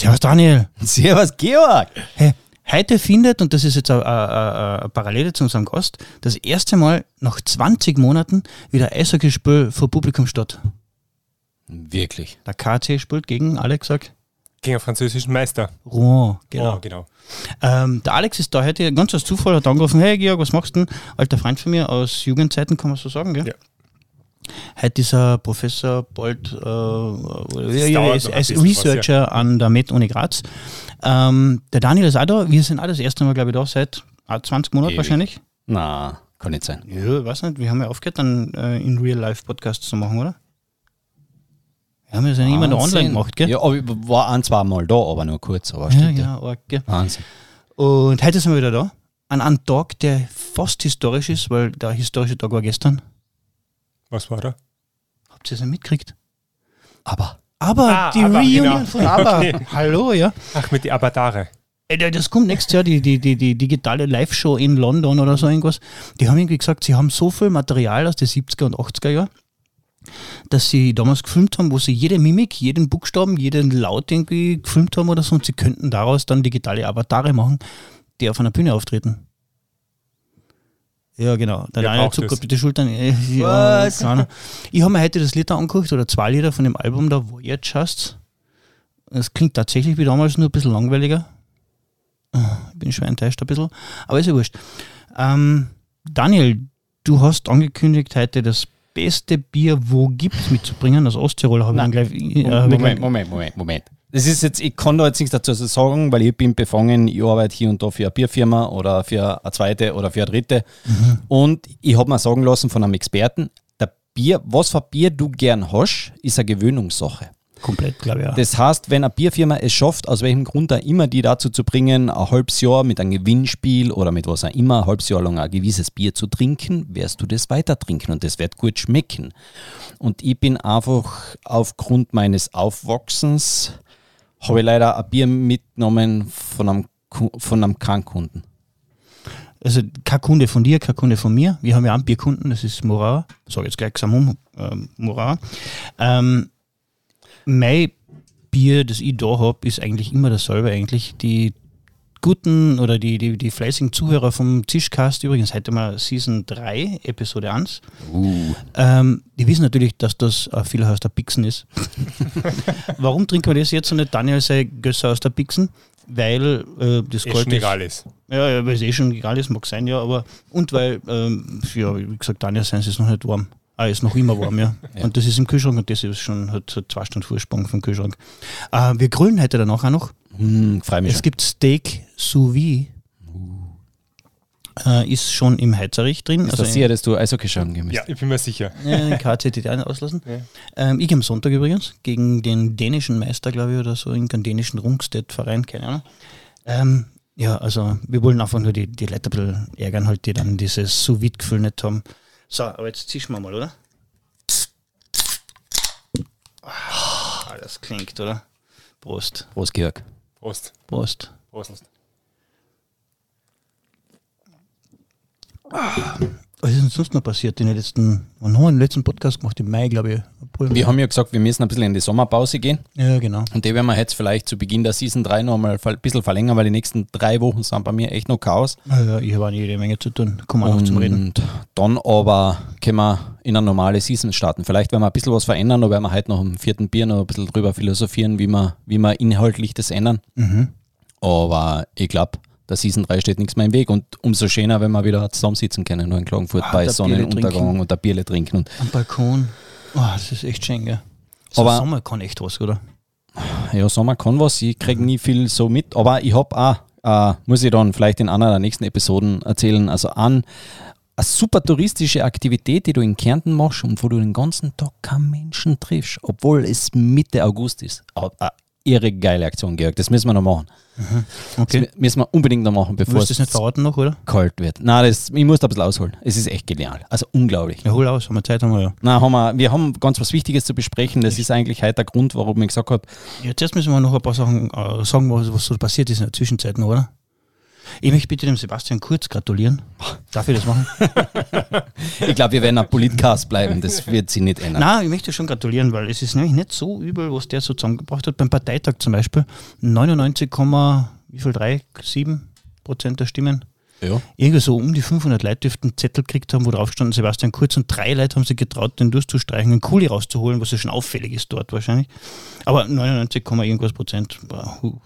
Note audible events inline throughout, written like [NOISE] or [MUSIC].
Servus Daniel. [LAUGHS] Servus Georg. Hey, heute findet, und das ist jetzt eine, eine, eine Parallele zu unserem Gast, das erste Mal nach 20 Monaten wieder Eishockeyspiel vor Publikum statt. Wirklich. Der KC spielt gegen Alex, sag. Gegen einen französischen Meister. Rouen, genau. Oh, genau. Ähm, der Alex ist da heute ganz aus Zufall, hat angerufen, hey Georg, was machst du denn? Alter Freund von mir aus Jugendzeiten, kann man so sagen, gell? Ja. Heute ist er Professor bald äh, ja, ein als bisschen was, Researcher an der Med-Uni Graz. Ähm, der Daniel ist auch da, wir sind auch das erste Mal, glaube ich, da, seit ah, 20 Monaten Ewig. wahrscheinlich. Na, kann nicht sein. Ja, weiß nicht, wir haben ja aufgehört, dann äh, in Real-Life-Podcasts zu machen, oder? Wir haben ja so immer noch online gemacht, gell? Ja, aber ich war ein, zwei Mal da, aber nur kurz. Aber ja, arg, gell? Wahnsinn. Und heute sind wir wieder da. An einem Tag, der fast historisch ist, weil der historische Tag war gestern. Was war da? Habt ihr es nicht mitgekriegt? Aber Aber Ah, die aber, Reunion genau. von ABBA. [LAUGHS] Okay. Hallo, ja. Ach, mit die Avatare. Das kommt nächstes Jahr, die, die, die, die digitale Live-Show in London oder so irgendwas. Die haben irgendwie gesagt, sie haben so viel Material aus den 70er und 80er Jahren, dass sie damals gefilmt haben, wo sie jede Mimik, jeden Buchstaben, jeden Laut irgendwie gefilmt haben oder so und sie könnten daraus dann digitale Avatare machen, die auf einer Bühne auftreten. Ja, genau. Der Wer Daniel zuckt auf die Schultern. Ja. Ich habe mir heute das Lied angeguckt oder zwei Lieder von dem Album da, Voyage heißt Es klingt tatsächlich wie damals, nur ein bisschen langweiliger. Ah, Ich bin schwer enttäuscht ein bisschen. Aber ist ja wurscht. Ähm, Daniel, du hast angekündigt, heute das beste Bier, wo gibt's mitzubringen. aus Osttirol habe ich dann gleich. Äh, Moment, gleich- Moment, Moment, Moment. Das ist jetzt, ich kann da jetzt nichts dazu sagen, weil ich bin befangen, ich arbeite hier und da für eine Bierfirma oder für eine zweite oder für eine dritte. Und ich habe mir sagen lassen von einem Experten, der Bier, was für Bier du gern hast, ist eine Gewöhnungssache. Komplett, glaube ich. Ja. Das heißt, wenn eine Bierfirma es schafft, aus welchem Grund auch immer, die dazu zu bringen, ein halbes Jahr mit einem Gewinnspiel oder mit was auch immer, ein halbes Jahr lang ein gewisses Bier zu trinken, wirst du das weiter trinken und das wird gut schmecken. Und ich bin einfach aufgrund meines Aufwachsens, habe ich leider ein Bier mitgenommen von einem, von einem Krankkunden. Also kein Kunde von dir, kein Kunde von mir. Wir haben ja einen Bierkunden, das ist Mora. Sag jetzt gleich Xamum, ähm, Mora. Ähm, mein Bier, das ich da habe, ist eigentlich immer dasselbe eigentlich. Die guten oder die, die, die fleißigen Zuhörer vom Zischcast, übrigens heute mal Season 3, Episode 1, Uh. ähm, die wissen natürlich, dass das ein Vieler aus der Pixen ist. [LAUGHS] Warum trinken wir das jetzt und nicht Daniel sei Gösser aus der Pixen? Weil äh, das Ist Gold schon egal ist. ja, ja weil es eh schon egal ist, mag sein, ja, aber und weil, ähm, ja, wie gesagt, Daniel sein ist noch nicht warm. Ah, ist noch immer warm, ja. [LAUGHS] Ja. Und das ist im Kühlschrank und das ist schon hat, hat zwei Stunden Vorsprung vom Kühlschrank. Äh, wir grillen heute danach auch noch. Hm, freue mich Es schon. gibt Steak sous vide. Äh, ist schon im Heizerich drin. Ist das sicher, dass du Eishockey schauen gehen Ja, ich bin mir sicher. Ja, den KCT auslassen. Ja. Ähm, ich gehe am Sonntag übrigens gegen den dänischen Meister, glaube ich, oder so, irgendeinen dänischen Rungstedt-Verein, keine Ahnung. Ähm, ja, also wir wollen einfach nur die, die Leute ein bisschen ärgern, halt, die dann dieses sous gefühl nicht haben. So, aber jetzt zischen wir mal, oder? Ah, das klingt, oder? Prost, Prost, Georg. Prost. Prost. Prost. Was ist denn sonst noch passiert in den letzten, wann haben wir den letzten Podcast gemacht? Im Mai, glaube ich. April. Wir haben ja gesagt, wir müssen ein bisschen in die Sommerpause gehen. Ja, genau. Und die werden wir jetzt vielleicht zu Beginn der Season 3 noch mal ein bisschen verlängern, weil die nächsten drei Wochen sind bei mir echt noch Chaos. Also, ich habe auch jede Menge zu tun. Kommen wir noch zum Reden. Und dann aber können wir in eine normale Season starten. Vielleicht werden wir ein bisschen was verändern, da werden wir heute noch im vierten Bier noch ein bisschen drüber philosophieren, wie wir, wie wir inhaltlich das ändern. Mhm. Aber ich glaube, der Season 3 steht nichts mehr im Weg und umso schöner, wenn wir wieder zusammensitzen können, nur in Klagenfurt Ah, bei Sonnenuntergang und der Bierle trinken. Und Am Balkon. Oh, das ist echt schön, gell? So Aber- Sommer kann echt was, oder? Ja, Sommer kann was. Ich kriege nie viel so mit, aber ich habe auch, äh, muss ich dann vielleicht in einer der nächsten Episoden erzählen, also an eine super touristische Aktivität, die du in Kärnten machst und wo du den ganzen Tag keinen Menschen triffst, obwohl es Mitte August ist. Aber eine irre geile Aktion, Georg. Das müssen wir noch machen. Okay. Das müssen wir unbedingt noch machen, bevor das nicht verraten noch, oder? kalt wird. Nein, das, ich muss da ein bisschen ausholen. Es ist echt genial. Also unglaublich. Ja, hol aus, haben wir Zeit, haben wir ja. Na, haben wir, wir haben ganz was Wichtiges zu besprechen. Das ist eigentlich heute der Grund, warum ich gesagt habe, Jetzt müssen wir noch ein paar Sachen äh, sagen, was, was so passiert ist in der Zwischenzeit noch, oder? Ich möchte bitte dem Sebastian Kurz gratulieren. Darf ich das machen? [LAUGHS] Ich glaube, wir werden ein Politcast bleiben, das wird sich nicht ändern. Nein, ich möchte schon gratulieren, weil es ist nämlich nicht so übel, was der so zusammengebracht hat. Beim Parteitag zum Beispiel 99, wie viel, 3, 7 Prozent der Stimmen. Ja. Irgendwie so um die 500 Leute dürften einen Zettel gekriegt haben, wo drauf stand Sebastian Kurz und drei Leute haben sich getraut, den durchzustreichen, einen Kuli rauszuholen, was ja schon auffällig ist dort wahrscheinlich. Aber 99, irgendwas Prozent.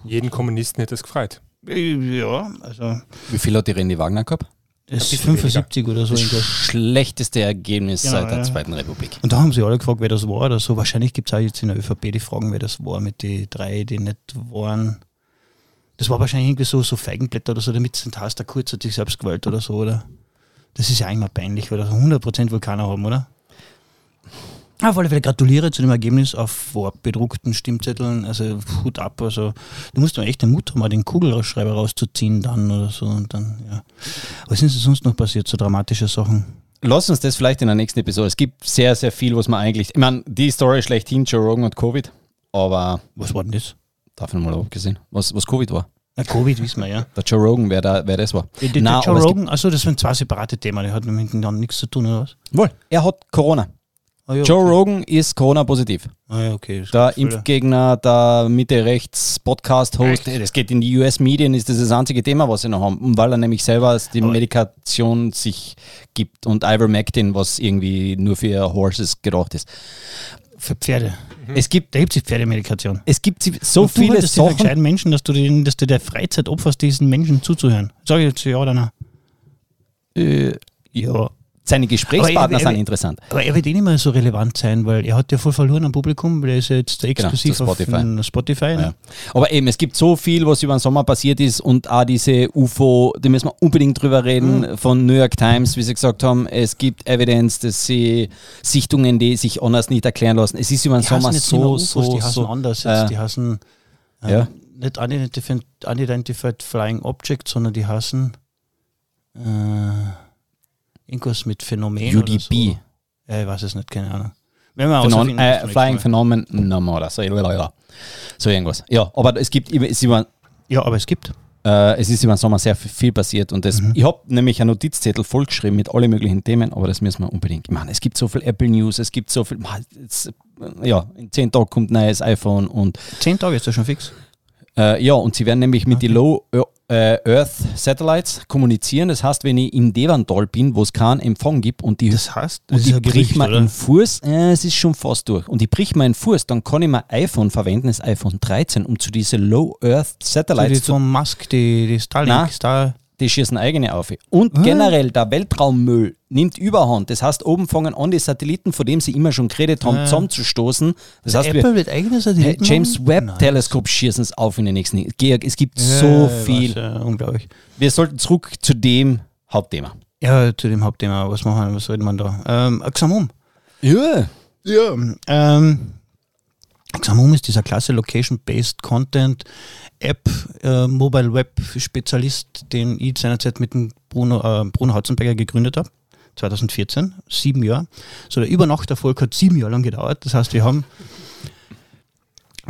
Jeden Kommunisten hätte es gefreut. Äh, Ja, also Wie viel hat die Randy Wagner gehabt? das ist bisschen 75 oder so. Das schlechteste Ergebnis Genau, seit der ja. Zweiten Republik. Und da haben sie alle gefragt, wer das war oder so. Wahrscheinlich gibt es auch jetzt in der ÖVP die Fragen, wer das war mit den drei, die nicht waren. Das war wahrscheinlich irgendwie so, so Feigenblätter oder so, damit es den Taster kurz hat sich selbst gewählt oder so, oder? Das ist ja eigentlich mal peinlich, weil das 100% wohl keiner haben, oder? Auf alle Fälle gratuliere zu dem Ergebnis auf vorbedruckten Stimmzetteln. Also Hut ab. Also du musst doch echt den Mut haben, mal den Kugelschreiber rauszuziehen dann oder so. Und dann, ja. Was ist denn sonst noch passiert, so dramatische Sachen? Lass uns das vielleicht in der nächsten Episode. Es gibt sehr, sehr viel, was man eigentlich. Ich meine, die Story schlechthin, Joe Rogan und Covid, aber Was war denn das? davon mal abgesehen, was, was Covid war. Na, Covid wissen wir, ja. Der Joe Rogan, wer, da, wer das war. Der, der Nein, Joe aber es Rogan, also das sind zwei separate Themen, die hat mit miteinander nichts zu tun, oder was? Wohl, er hat Corona. Ah, ja, Joe okay. Rogan ist Corona-positiv. Ah, ja, okay. Der. Impfgegner, der Mitte-Rechts-Podcast-Host, das geht in die US-Medien, ist das das einzige Thema, was sie noch haben, weil er nämlich selber die Aber- Medikation sich gibt und Ivermectin, was irgendwie nur für Horses gedacht ist. Für Pferde. Es gibt, Da gibt es die Pferdemedikation. es gibt sie- so Und du viele Sachen. gescheiten Menschen, dass du, den, dass du der Freizeit opferst, diesen Menschen zuzuhören. Sag ich jetzt ja oder nein? Äh, Ja. Seine Gesprächspartner er- er- sind interessant. Aber er wird eh nicht mehr so relevant sein, weil er hat ja voll verloren am Publikum, weil er ist ja jetzt exklusiv zu Spotify. auf Spotify. ne? Ja. Aber eben, es gibt so viel, was über den Sommer passiert ist und auch diese UFO, da müssen wir unbedingt drüber reden, Mhm. von New York Times, wie sie gesagt haben, es gibt Evidence, dass sie Sichtungen, die sich anders nicht erklären lassen. Es ist über den Die Sommer so, UFOs, so, die heißen so. anders jetzt. äh, die heißen ähm, ja. nicht Unidentified, Unidentified Flying Object, sondern die heißen äh, irgendwas mit Phänomen oder so. UDP. Ich weiß es nicht, keine Ahnung. Wenn wir Phenom rausfinden, äh, Flying. Phenomenon oder so, so irgendwas. Ja, aber es gibt, es ist über, Ja, aber es gibt. äh, es ist den Sommer sehr viel passiert und das, Mhm. ich habe nämlich einen Notizzettel vollgeschrieben mit allen möglichen Themen, aber das müssen wir unbedingt. Meine, es gibt so viel Apple News, es gibt so viel, man, es, ja, in zehn Tagen kommt ein neues iPhone und Zehn Tage ist das schon fix. Äh, ja, und sie werden nämlich mit den Low äh, Earth Satellites kommunizieren. Das heißt, wenn ich im Devantal bin, wo es keinen Empfang gibt und die, Das heißt, das und Gerücht, mir einen Fuß, äh, es ist schon fast durch. Und die bricht mir einen Fuß, dann kann ich mein iPhone verwenden, das iPhone 13, um zu diese Low Earth So die Satellites zu. von Musk, die, die Starlink, Nein. Star. Die schießen eigene auf. Und Ah. generell der Weltraummüll nimmt Überhand. Das heißt, oben fangen an, die Satelliten, von dem sie immer schon geredet haben, Ah. zusammenzustoßen. Das heißt, wir, Apple wird eigene Hey, Satelliten James machen? Webb Nein. Teleskop schießen es auf in den nächsten. Georg, es gibt Ja, so viel. Weiß, ja, unglaublich. Wir sollten zurück zu dem Hauptthema. Ja, zu dem Hauptthema, was machen wir, was reden wir da? Ähm, Xamum. Ja. Ja. Ähm, Xamum ist dieser klasse Location-Based Content App, äh, Mobile Web Spezialist, den ich seinerzeit mit dem Bruno, äh, Bruno Hautzenberger gegründet habe. 2014, sieben Jahre. So der Übernachterfolg hat sieben Jahre lang gedauert. Das heißt, wir haben,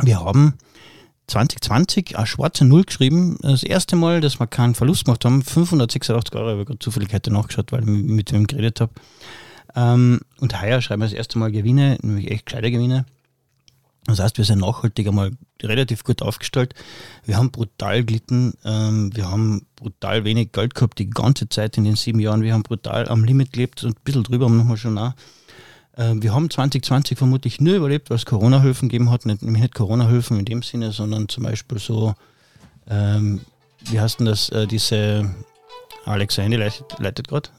wir haben 2020 eine schwarze Null geschrieben. Das erste Mal, dass wir keinen Verlust gemacht haben, 586 Euro, ich gerade zufällig heute nachgeschaut, weil ich mit wem geredet habe. Ähm, und heuer schreiben wir das erste Mal Gewinne, nämlich echt gescheite Gewinne. Das heißt, wir sind nachhaltig einmal relativ gut aufgestellt. Wir haben brutal gelitten. Ähm, wir haben brutal wenig Geld gehabt die ganze Zeit in den sieben Jahren. Wir haben brutal am Limit gelebt und ein bisschen drüber haben wir schon auch. Ähm, wir haben 2020 vermutlich nur überlebt, weil es Corona-Hilfen gegeben hat. Nicht, nicht Corona-Hilfen in dem Sinne, sondern zum Beispiel so, ähm, wie heißt denn das, äh, diese, Alex Handy leitet, leitet gerade.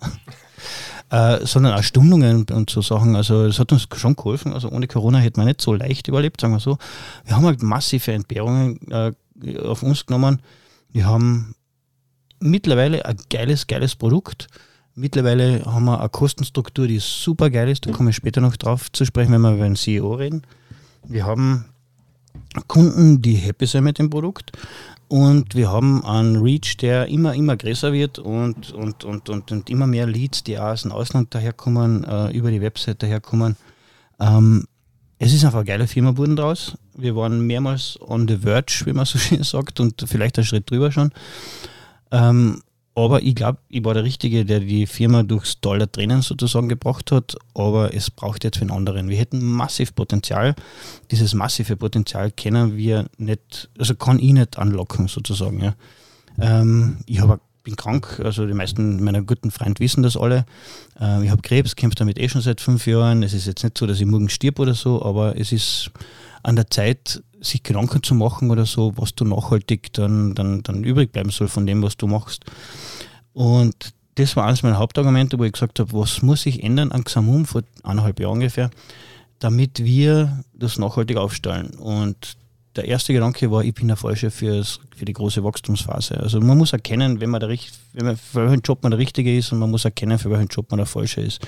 Äh, sondern auch Stundungen und, so Sachen. Also es hat uns schon geholfen. Also ohne Corona hätte man nicht so leicht überlebt, sagen wir so. Wir haben halt massive Entbehrungen äh, auf uns genommen. Wir haben mittlerweile ein geiles, geiles Produkt. Mittlerweile haben wir eine Kostenstruktur, die super geil ist. Da komme ich später noch drauf zu sprechen, wenn wir über den CEO reden. Wir haben Kunden, die happy sind mit dem Produkt. Und wir haben einen Reach, der immer, immer größer wird und, und, und, und, und immer mehr Leads, die auch aus dem Ausland daherkommen, äh, über die Website daherkommen. Ähm, es ist einfach eine geile Firma geworden draus. Wir waren mehrmals on the verge, wie man so [LAUGHS] schön sagt, und vielleicht einen Schritt drüber schon. Ähm, aber ich glaube, ich war der Richtige, der die Firma durchs der Tränen sozusagen gebracht hat. Aber es braucht jetzt einen anderen. Wir hätten massiv Potenzial. Dieses massive Potenzial können wir nicht, also kann ich nicht anlocken sozusagen. Ja. Ähm, ich hab, bin krank, also die meisten meiner guten Freunde wissen das alle. Ähm, ich habe Krebs, kämpfe damit eh schon seit fünf Jahren. Es ist jetzt nicht so, dass ich morgen stirb oder so, aber es ist an der Zeit, sich Gedanken zu machen oder so, was du nachhaltig dann, dann, dann übrig bleiben soll von dem, was du machst. Und das war eines meiner Hauptargumente, wo ich gesagt habe, was muss sich ändern an Xamum vor eineinhalb Jahren ungefähr, damit wir das nachhaltig aufstellen. Und der erste Gedanke war, ich bin der Falsche für die große Wachstumsphase. Also man muss erkennen, wenn man der, wenn man, für welchen Job man der Richtige ist und man muss erkennen, für welchen Job man der Falsche ist.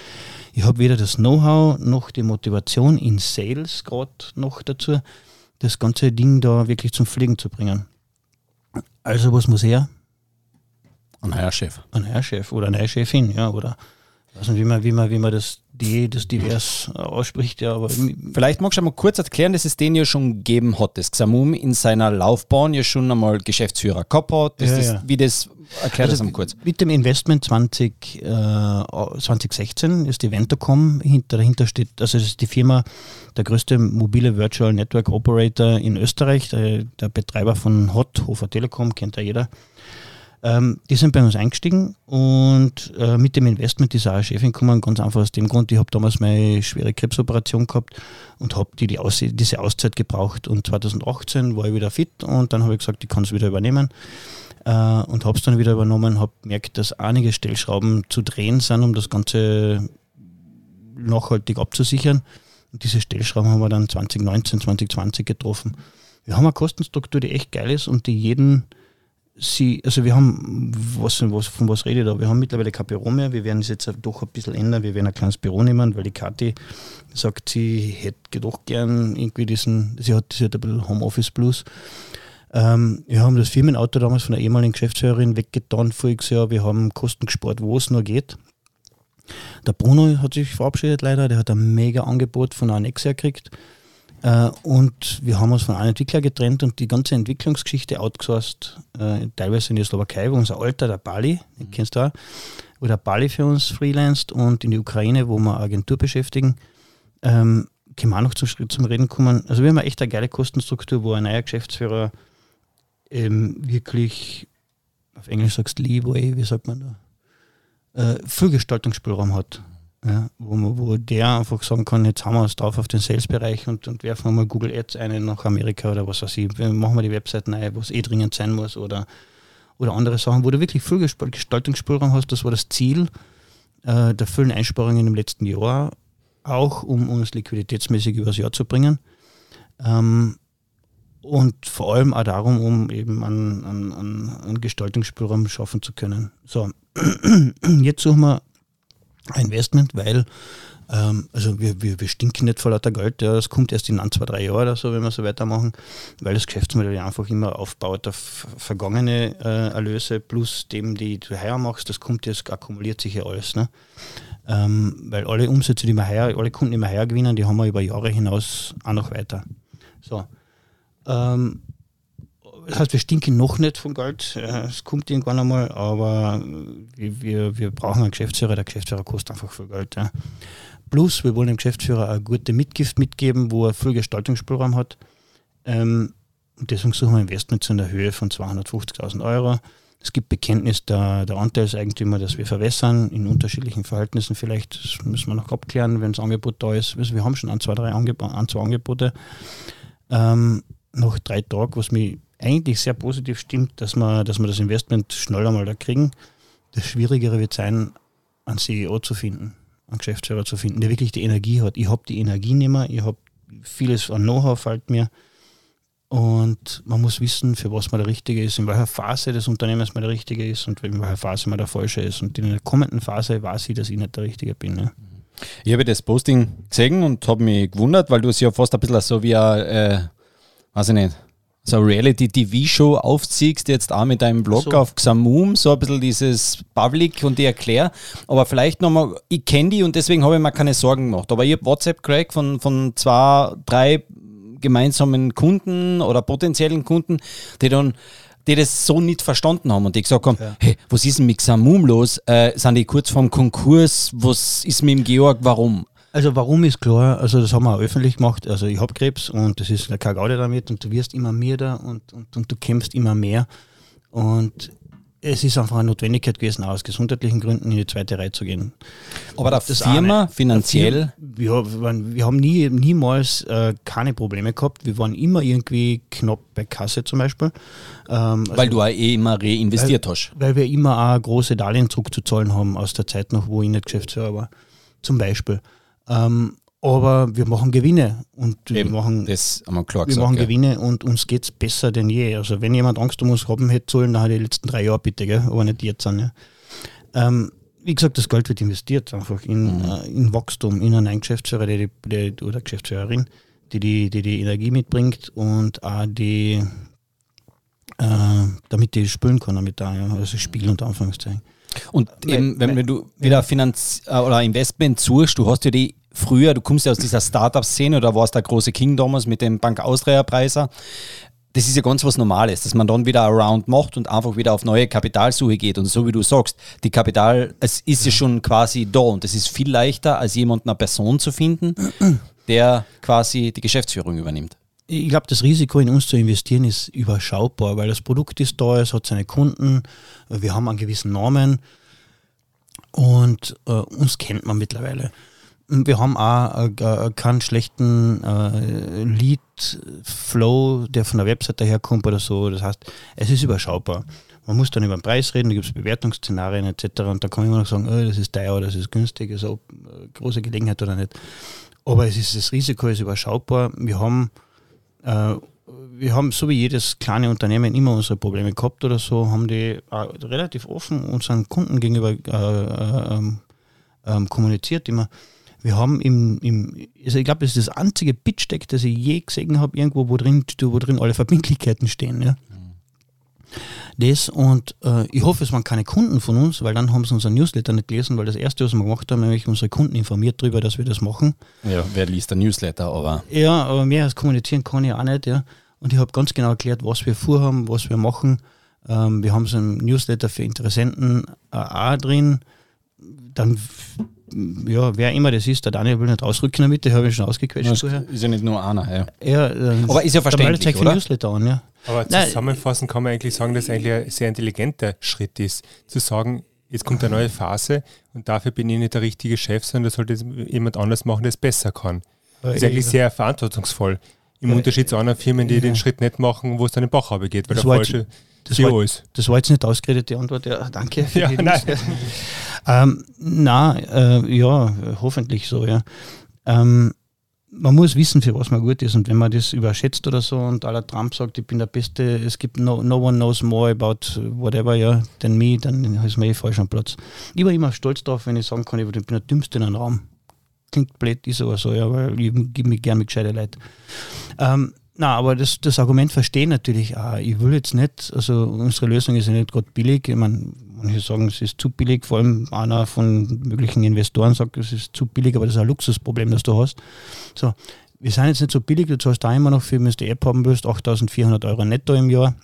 Ich habe weder das Know-how noch die Motivation in Sales gerade noch dazu, das ganze Ding da wirklich zum Fliegen zu bringen. Also was muss her? Ein neuer Chef. Ein neuer Chef oder eine Chefin, ja, oder weiß nicht, wie man, wie man, wie man das, die, das divers ausspricht, ja, aber. Vielleicht magst du mal kurz erklären, dass es den ja schon gegeben hat, das Xamum in seiner Laufbahn ja schon einmal Geschäftsführer gehabt hat, ja, das, ja. wie das, erklär also das mal kurz. Mit dem Investment 20, äh, 2016 ist die Ventacom, hinter, dahinter steht, also das ist die Firma, der größte mobile Virtual Network Operator in Österreich, der, der Betreiber von HOT, Hofer Telekom, kennt ja jeder. Ähm, die sind bei uns eingestiegen und äh, mit dem Investment ist auch eine Chefin gekommen, ganz einfach aus dem Grund, ich habe damals meine schwere Krebsoperation gehabt und habe die, die Aus diese Auszeit gebraucht. Und 2018 war ich wieder fit und dann habe ich gesagt, ich kann es wieder übernehmen. Äh, und habe es dann wieder übernommen, habe gemerkt, dass einige Stellschrauben zu drehen sind, um das Ganze nachhaltig abzusichern. Und diese Stellschrauben haben wir dann 2019, 2020 getroffen. Wir haben eine Kostenstruktur, die echt geil ist und die jeden sie, also wir haben, was, was, von was rede ich da? Wir haben mittlerweile kein Büro mehr, wir werden es jetzt doch ein bisschen ändern, wir werden ein kleines Büro nehmen, weil die Kathi sagt, sie hätte doch gern irgendwie diesen, sie hat, sie hat ein bisschen Homeoffice Plus. Ähm, wir haben das Firmenauto damals von der ehemaligen Geschäftsführerin weggetan voriges Jahr, wir haben Kosten gespart, wo es nur geht. Der Bruno hat sich verabschiedet leider, der hat ein mega Angebot von Annexia gekriegt äh, und wir haben uns von einem Entwickler getrennt und die ganze Entwicklungsgeschichte outgesourced, äh, teilweise in der Slowakei, wo unser Alter, der Bali, den mhm. kennst du auch, wo der Bali für uns freelanced und in die Ukraine, wo wir Agentur beschäftigen. Ähm, können wir auch noch zum, zum Reden kommen. Also wir haben echt eine geile Kostenstruktur, wo ein neuer Geschäftsführer ähm, wirklich, auf Englisch sagst Leeway, wie sagt man da, äh, viel Gestaltungsspielraum hat ja, wo, man, wo der einfach sagen kann, jetzt haben wir uns drauf auf den Sales-Bereich und, und werfen wir mal Google Ads ein nach Amerika oder was weiß ich. Machen wir die Webseiten ein, wo es eh dringend sein muss oder, oder andere Sachen, wo du wirklich viel Gestaltungsspielraum hast. Das war das Ziel äh, der vielen Einsparungen im letzten Jahr, auch um uns liquiditätsmäßig übers Jahr zu bringen. Ähm, und vor allem auch darum, um eben einen, einen, einen Gestaltungsspielraum schaffen zu können. So, [CLEARS THROAT] jetzt suchen wir Investment, weil ähm, also wir, wir, wir stinken nicht vor lauter Geld, ja, das kommt erst in ein, zwei, drei Jahren oder so, wenn wir so weitermachen, weil das Geschäftsmodell einfach immer aufbaut auf vergangene äh, Erlöse plus dem, die du heuer machst, das kommt jetzt, akkumuliert sich ja alles. Ne? Ähm, weil alle Umsätze, die wir heuer, alle Kunden, die wir heuer gewinnen, die haben wir über Jahre hinaus auch noch weiter. So. Ähm, das heißt, wir stinken noch nicht von Geld. Es kommt irgendwann einmal, aber wir, wir brauchen einen Geschäftsführer. Der Geschäftsführer kostet einfach viel Geld. Ja. Plus, wir wollen dem Geschäftsführer eine gute Mitgift mitgeben, wo er viel Gestaltungsspielraum hat. Ähm, und deswegen suchen wir Investments in der Höhe von 250.000 Euro. Es gibt Bekenntnis der, der Anteilseigentümer, dass wir verwässern, in unterschiedlichen Verhältnissen vielleicht. Das müssen wir noch abklären, wenn das Angebot da ist. Also wir haben schon ein, zwei, drei Angeb ein, zwei Angebote. Ähm, noch drei Tage, was mich eigentlich sehr positiv stimmt, dass wir, dass wir das Investment schneller mal da kriegen. Das Schwierigere wird sein, einen CEO zu finden, einen Geschäftsführer zu finden, der wirklich die Energie hat. Ich habe die Energie nicht mehr, ich habe vieles an Know-how fällt mir. Und man muss wissen, für was man der Richtige ist, in welcher Phase des Unternehmens man der Richtige ist und in welcher Phase man der Falsche ist. Und in der kommenden Phase weiß ich, dass ich nicht der Richtige bin. Ne? Ich habe das Posting gesehen und habe mich gewundert, weil du es ja fast ein bisschen so wie ein, äh, weiß ich nicht, so Reality-TV-Show aufziehst, jetzt auch mit deinem Blog so. auf Xamum, so ein bisschen dieses Public und die erklär. Aber vielleicht nochmal, ich kenne die und deswegen habe ich mir keine Sorgen gemacht. Aber ich habe WhatsApp gekriegt von, von zwei, drei gemeinsamen Kunden oder potenziellen Kunden, die dann die das so nicht verstanden haben und die gesagt haben, hey, was ist denn mit Xamum los? Äh, sind die kurz vorm Konkurs? Was ist mit dem Georg? Warum? Also warum ist klar, also das haben wir auch öffentlich gemacht, also ich habe Krebs und das ist keine Gaude damit und du wirst immer mehr da und, und, und du kämpfst immer mehr und es ist einfach eine Notwendigkeit gewesen, aus gesundheitlichen Gründen in die zweite Reihe zu gehen. Aber der Das Firma eine. finanziell, Wir, wir, haben nie, niemals äh, keine Probleme gehabt. Wir waren immer irgendwie knapp bei Kasse zum Beispiel. Ähm, also, weil du auch eh immer reinvestiert hast. weil wir immer auch große Darlehen zurückzuzahlen haben aus der Zeit noch, wo ich nicht Geschäftsführer war. Zum Beispiel. Ähm, aber wir machen Gewinne und wir Eben, machen das haben wir klar wir gesagt. machen ja. Gewinne und uns geht es besser denn je. Also wenn jemand Angst um uns haben hätte sollen, dann die letzten drei Jahre bitte, gell? aber nicht jetzt. An, ja. ähm, wie gesagt, das Geld wird investiert einfach in, Mhm. äh, in Wachstum, in einen Geschäftsführer die, die, oder Geschäftsführerin, die die, die die Energie mitbringt und auch die, äh, damit die spielen kann damit da, ja. also Spiel unter Anführungszeichen. Und eben, wenn du wieder Finanz äh, oder Investment suchst, du hast ja die früher, du kommst ja aus dieser Startup-Szene oder warst der große King damals mit dem Bank Austria-Preiser. Das ist ja ganz was Normales, dass man dann wieder ein Round macht und einfach wieder auf neue Kapitalsuche geht. Und so wie du sagst, die Kapital, es ist ja schon quasi da und es ist viel leichter, als jemanden, eine Person zu finden, der quasi die Geschäftsführung übernimmt. Ich glaube, das Risiko in uns zu investieren ist überschaubar, weil das Produkt ist da, es hat seine Kunden, wir haben einen gewissen Namen und äh, uns kennt man mittlerweile. Wir haben auch äh, äh, keinen schlechten äh, Lead-Flow, der von der Webseite herkommt oder so. Das heißt, es ist überschaubar. Man muss dann über den Preis reden, da gibt es Bewertungsszenarien etc. Und da kann man immer noch sagen, oh, das ist teuer oder das ist günstig, ist äh, große Gelegenheit oder nicht. Aber es ist, das Risiko ist überschaubar. Wir haben äh, wir haben so wie jedes kleine Unternehmen immer unsere Probleme gehabt oder so, haben die relativ offen unseren Kunden gegenüber äh, ähm, ähm, kommuniziert immer. Wir haben im, im also ich glaube, das ist das einzige Pitch-Deck, das ich je gesehen habe, irgendwo, wo drin, wo drin alle Verbindlichkeiten stehen. Ja. Das und äh, ich hoffe, es waren keine Kunden von uns, weil dann haben sie unseren Newsletter nicht gelesen, weil das erste, was wir gemacht haben, nämlich unsere Kunden informiert darüber, dass wir das machen. Ja, wer liest der Newsletter, aber Ja, aber mehr als kommunizieren kann ich auch nicht, ja. Und ich habe ganz genau erklärt, was wir vorhaben, was wir machen. Ähm, wir haben so einen Newsletter für Interessenten äh, auch drin. Dann, ja, wer immer das ist, der Daniel will nicht ausrücken damit, den habe ich schon ausgequetscht das vorher. ist ja nicht nur einer. Ja. Ja, äh, Aber ist ja der verständlich, oder? Newsletter an, ja. Aber Nein. zusammenfassend kann man eigentlich sagen, dass es eigentlich ein sehr intelligenter Schritt ist, zu sagen, jetzt kommt eine neue Phase und dafür bin ich nicht der richtige Chef, sondern das sollte jetzt jemand anders machen, der es besser kann. Das ist eigentlich sehr verantwortungsvoll. Im Ja, Unterschied zu anderen Firmen, die den Schritt nicht machen, wo es dann in Bach geht, weil Das der falsche das war-. Das war jetzt nicht ausgeredete Antwort, ja, danke. für Ja, nein. Ähm, na, äh, ja, hoffentlich so, ja. Ähm, man muss wissen, für was man gut ist. Und wenn man das überschätzt oder so und aller Trump sagt, ich bin der Beste, es gibt no, no one knows more about whatever, ja, than me, dann ist man eh falsch am Platz. Ich war immer stolz drauf, wenn ich sagen kann, ich bin der Dümmste in einem Raum. Klingt blöd, ist aber so, ja, weil ich gebe mich gerne mit gescheiten Leuten. Ähm, na, aber das, das Argument verstehe ich natürlich auch. Ich will jetzt nicht, also unsere Lösung ist ja nicht gerade billig. Ich meine, manche sagen, es ist zu billig, vor allem einer von möglichen Investoren sagt, es ist zu billig, aber das ist ein Luxusproblem, das du hast. So, wir sind jetzt nicht so billig, du zahlst da immer noch für, wenn du die App haben willst, 8400 Euro netto im Jahr.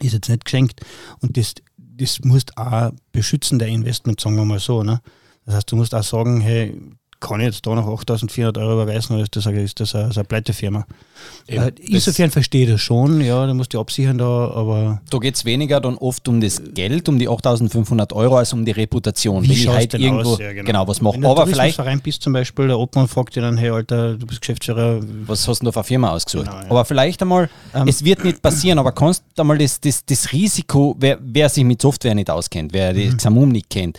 Ist jetzt nicht geschenkt. Und das, das musst auch beschützen, der Investment, sagen wir mal so. Ne? Das heißt, du musst auch sagen, hey, kann ich jetzt da noch 8400 Euro überweisen oder ist das eine, ist das eine, ist eine Pleitefirma? Eben, Äh, das- insofern verstehe ich das schon, ja, du musst dich absichern da, aber Da geht es weniger dann oft um das Geld, um die 8500 Euro, als um die Reputation. wie Wenn ich halt irgendwo aus? Ja, genau. was mache. Wenn du Aber vielleicht, Tourismusverein bist zum Beispiel, der Obmann fragt dir dann, hey Alter, du bist Geschäftsführer, was hast du denn da für eine Firma ausgesucht? Genau, ja. Aber vielleicht einmal, Ähm, es wird nicht passieren, aber kannst du einmal das, das, das Risiko, wer, wer sich mit Software nicht auskennt, wer Mhm. die Xamum nicht kennt,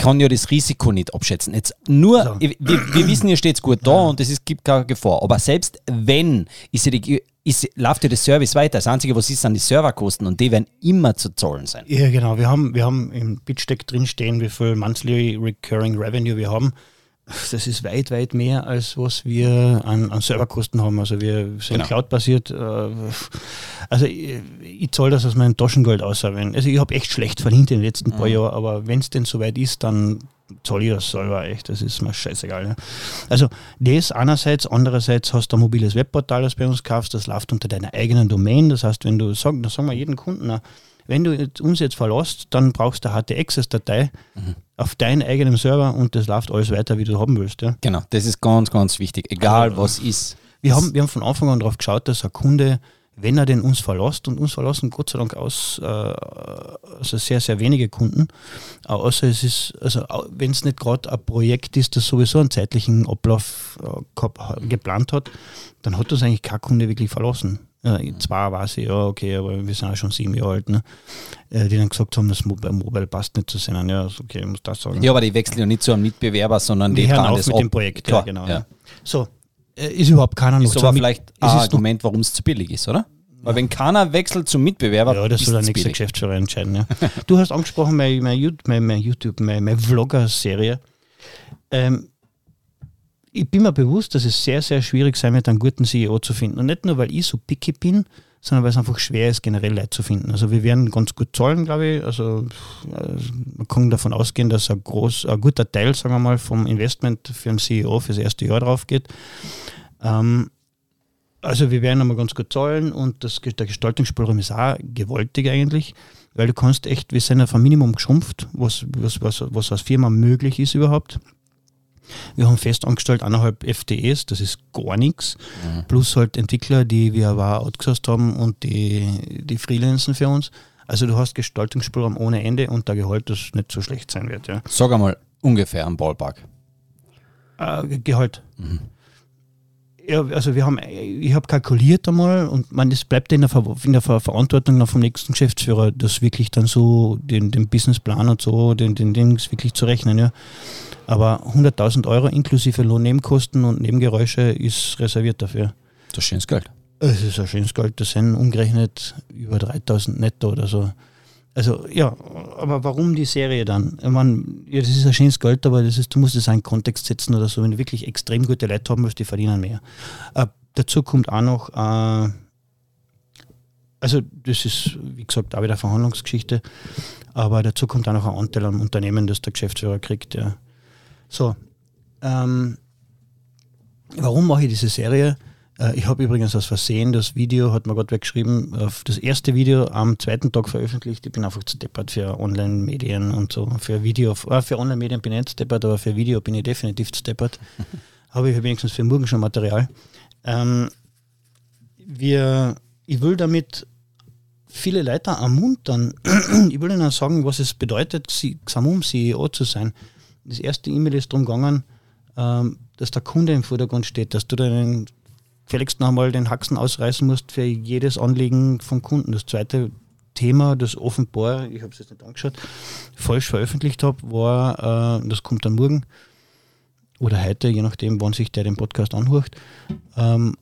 kann ja das Risiko nicht abschätzen. Jetzt nur, So. wir, wir wissen, ihr steht gut da und es gibt keine Gefahr. Aber selbst wenn, ist ja die, ist, läuft ja der Service weiter. Das Einzige, was ist, sind die Serverkosten und die werden immer zu zahlen sein. Ja, genau. Wir haben, wir haben im Pitch-Deck drinstehen, wie viel Monthly Recurring Revenue wir haben. Das ist weit, weit mehr, als was wir an, an Serverkosten haben. Also wir sind Genau. cloud-basiert. Äh, also ich, ich zahle das aus meinem Taschengeld aus. Also ich habe echt schlecht verdient in den letzten paar Jahren, aber wenn es denn soweit ist, dann zahle ich das selber echt, das ist mir scheißegal. Ja. Also das einerseits, andererseits hast du ein mobiles Webportal, das bei uns kaufst, das läuft unter deiner eigenen Domain, das heißt, wenn du, sag, das sagen wir jeden Kunden, wenn du uns jetzt verlässt, dann brauchst du eine HT-Access-Datei mhm. auf deinen eigenen Server und das läuft alles weiter, wie du haben willst. Ja. Genau, das ist ganz, ganz wichtig, egal was ist. Wir haben, wir haben von Anfang an darauf geschaut, dass ein Kunde wenn er denn uns verlässt und uns verlassen Gott sei Dank aus, äh, also sehr, sehr wenige Kunden. Außer es ist, also wenn es nicht gerade ein Projekt ist, das sowieso einen zeitlichen Ablauf äh, geplant hat, dann hat das eigentlich kein Kunde wirklich verlassen. Äh, zwar weiß ich, ja, okay, aber wir sind auch schon sieben Jahre alt, ne? Äh, die dann gesagt haben, das Mobile, Mobile passt nicht zu sein. Ja, okay, ich muss das sagen. Ja, aber die wechseln ja nicht zu einem Mitbewerber, sondern die, die hören auf mit ab. dem Projekt. Klar, ja, genau. Ja. So, äh, ist überhaupt keiner noch ist aber vielleicht ein Argument, warum es zu billig ist, oder? Weil wenn keiner wechselt zum Mitbewerber, ja, das soll der nächste Geschäftsführer entscheiden. Ja. [LAUGHS] du hast angesprochen, meine, meine, meine YouTube, meine, meine Vlogger-Serie. Ähm, ich bin mir bewusst, dass es sehr, sehr schwierig sein wird, einen guten CEO zu finden. Und nicht nur, weil ich so picky bin, sondern weil es einfach schwer ist, generell Leute zu finden. Also wir werden ganz gut zahlen, glaube ich. Also man kann davon ausgehen, dass ein, groß, ein guter Teil, sagen wir mal, vom Investment für einen CEO fürs erste Jahr drauf geht. Ähm, also wir werden einmal ganz gut zahlen und das, der Gestaltungsspielraum ist auch gewaltig eigentlich, weil du kannst echt, wir sind auf ein Minimum geschrumpft, was, was, was, was als Firma möglich ist überhaupt. Wir haben fest angestellt eineinhalb FTEs, das ist gar nichts. Mhm. Plus halt Entwickler, die wir aber outgesourced haben und die, die Freelancen für uns. Also du hast Gestaltungsspielraum ohne Ende und der Gehalt, das nicht so schlecht sein wird. Ja. Sag einmal ungefähr am Ballpark. Äh, Gehalt. Mhm. Ja, also wir haben, ich habe kalkuliert einmal und man, es bleibt in der, Ver in der Ver Verantwortung noch vom nächsten Geschäftsführer, das wirklich dann so, den, den Businessplan und so, den, den Dings wirklich zu rechnen. Ja. Aber 100.000 Euro inklusive Lohnnebenkosten und Nebengeräusche ist reserviert dafür. Das ist schönes Geld. Es ist ein schönes Geld, das sind umgerechnet über 3.000 netto oder so. Also ja, aber warum die Serie dann? Ich meine, ja, das ist ein schönes Geld, aber das ist, du musst es in einen Kontext setzen oder so. Wenn du wirklich extrem gute Leute haben willst, die verdienen mehr. Äh, dazu kommt auch noch, äh, also das ist, wie gesagt, auch wieder Verhandlungsgeschichte, aber dazu kommt auch noch ein Anteil am Unternehmen, das der Geschäftsführer kriegt. Ja. So, ähm, warum mache ich diese Serie? Äh, ich habe übrigens aus Versehen das Video, hat man gerade weggeschrieben, das erste Video am zweiten Tag veröffentlicht. Ich bin einfach zu deppert für Online-Medien und so. Für Video, äh, für Online-Medien bin ich nicht deppert, aber für Video bin ich definitiv zu deppert. [LAUGHS] habe ich wenigstens für morgen schon Material. Ähm, wir, ich will damit viele Leute ermuntern. [CLEARS THROAT] ich will ihnen sagen, was es bedeutet, Xamum CEO zu sein. Das erste E-Mail ist darum gegangen, ähm, dass der Kunde im Vordergrund steht, dass du deinen gefälligst noch einmal den Haxen ausreißen musst für jedes Anliegen vom Kunden. Das zweite Thema, das offenbar, ich habe es jetzt nicht angeschaut, falsch veröffentlicht habe, war, äh, das kommt dann morgen oder heute, je nachdem, wann sich der den Podcast anhört, ähm,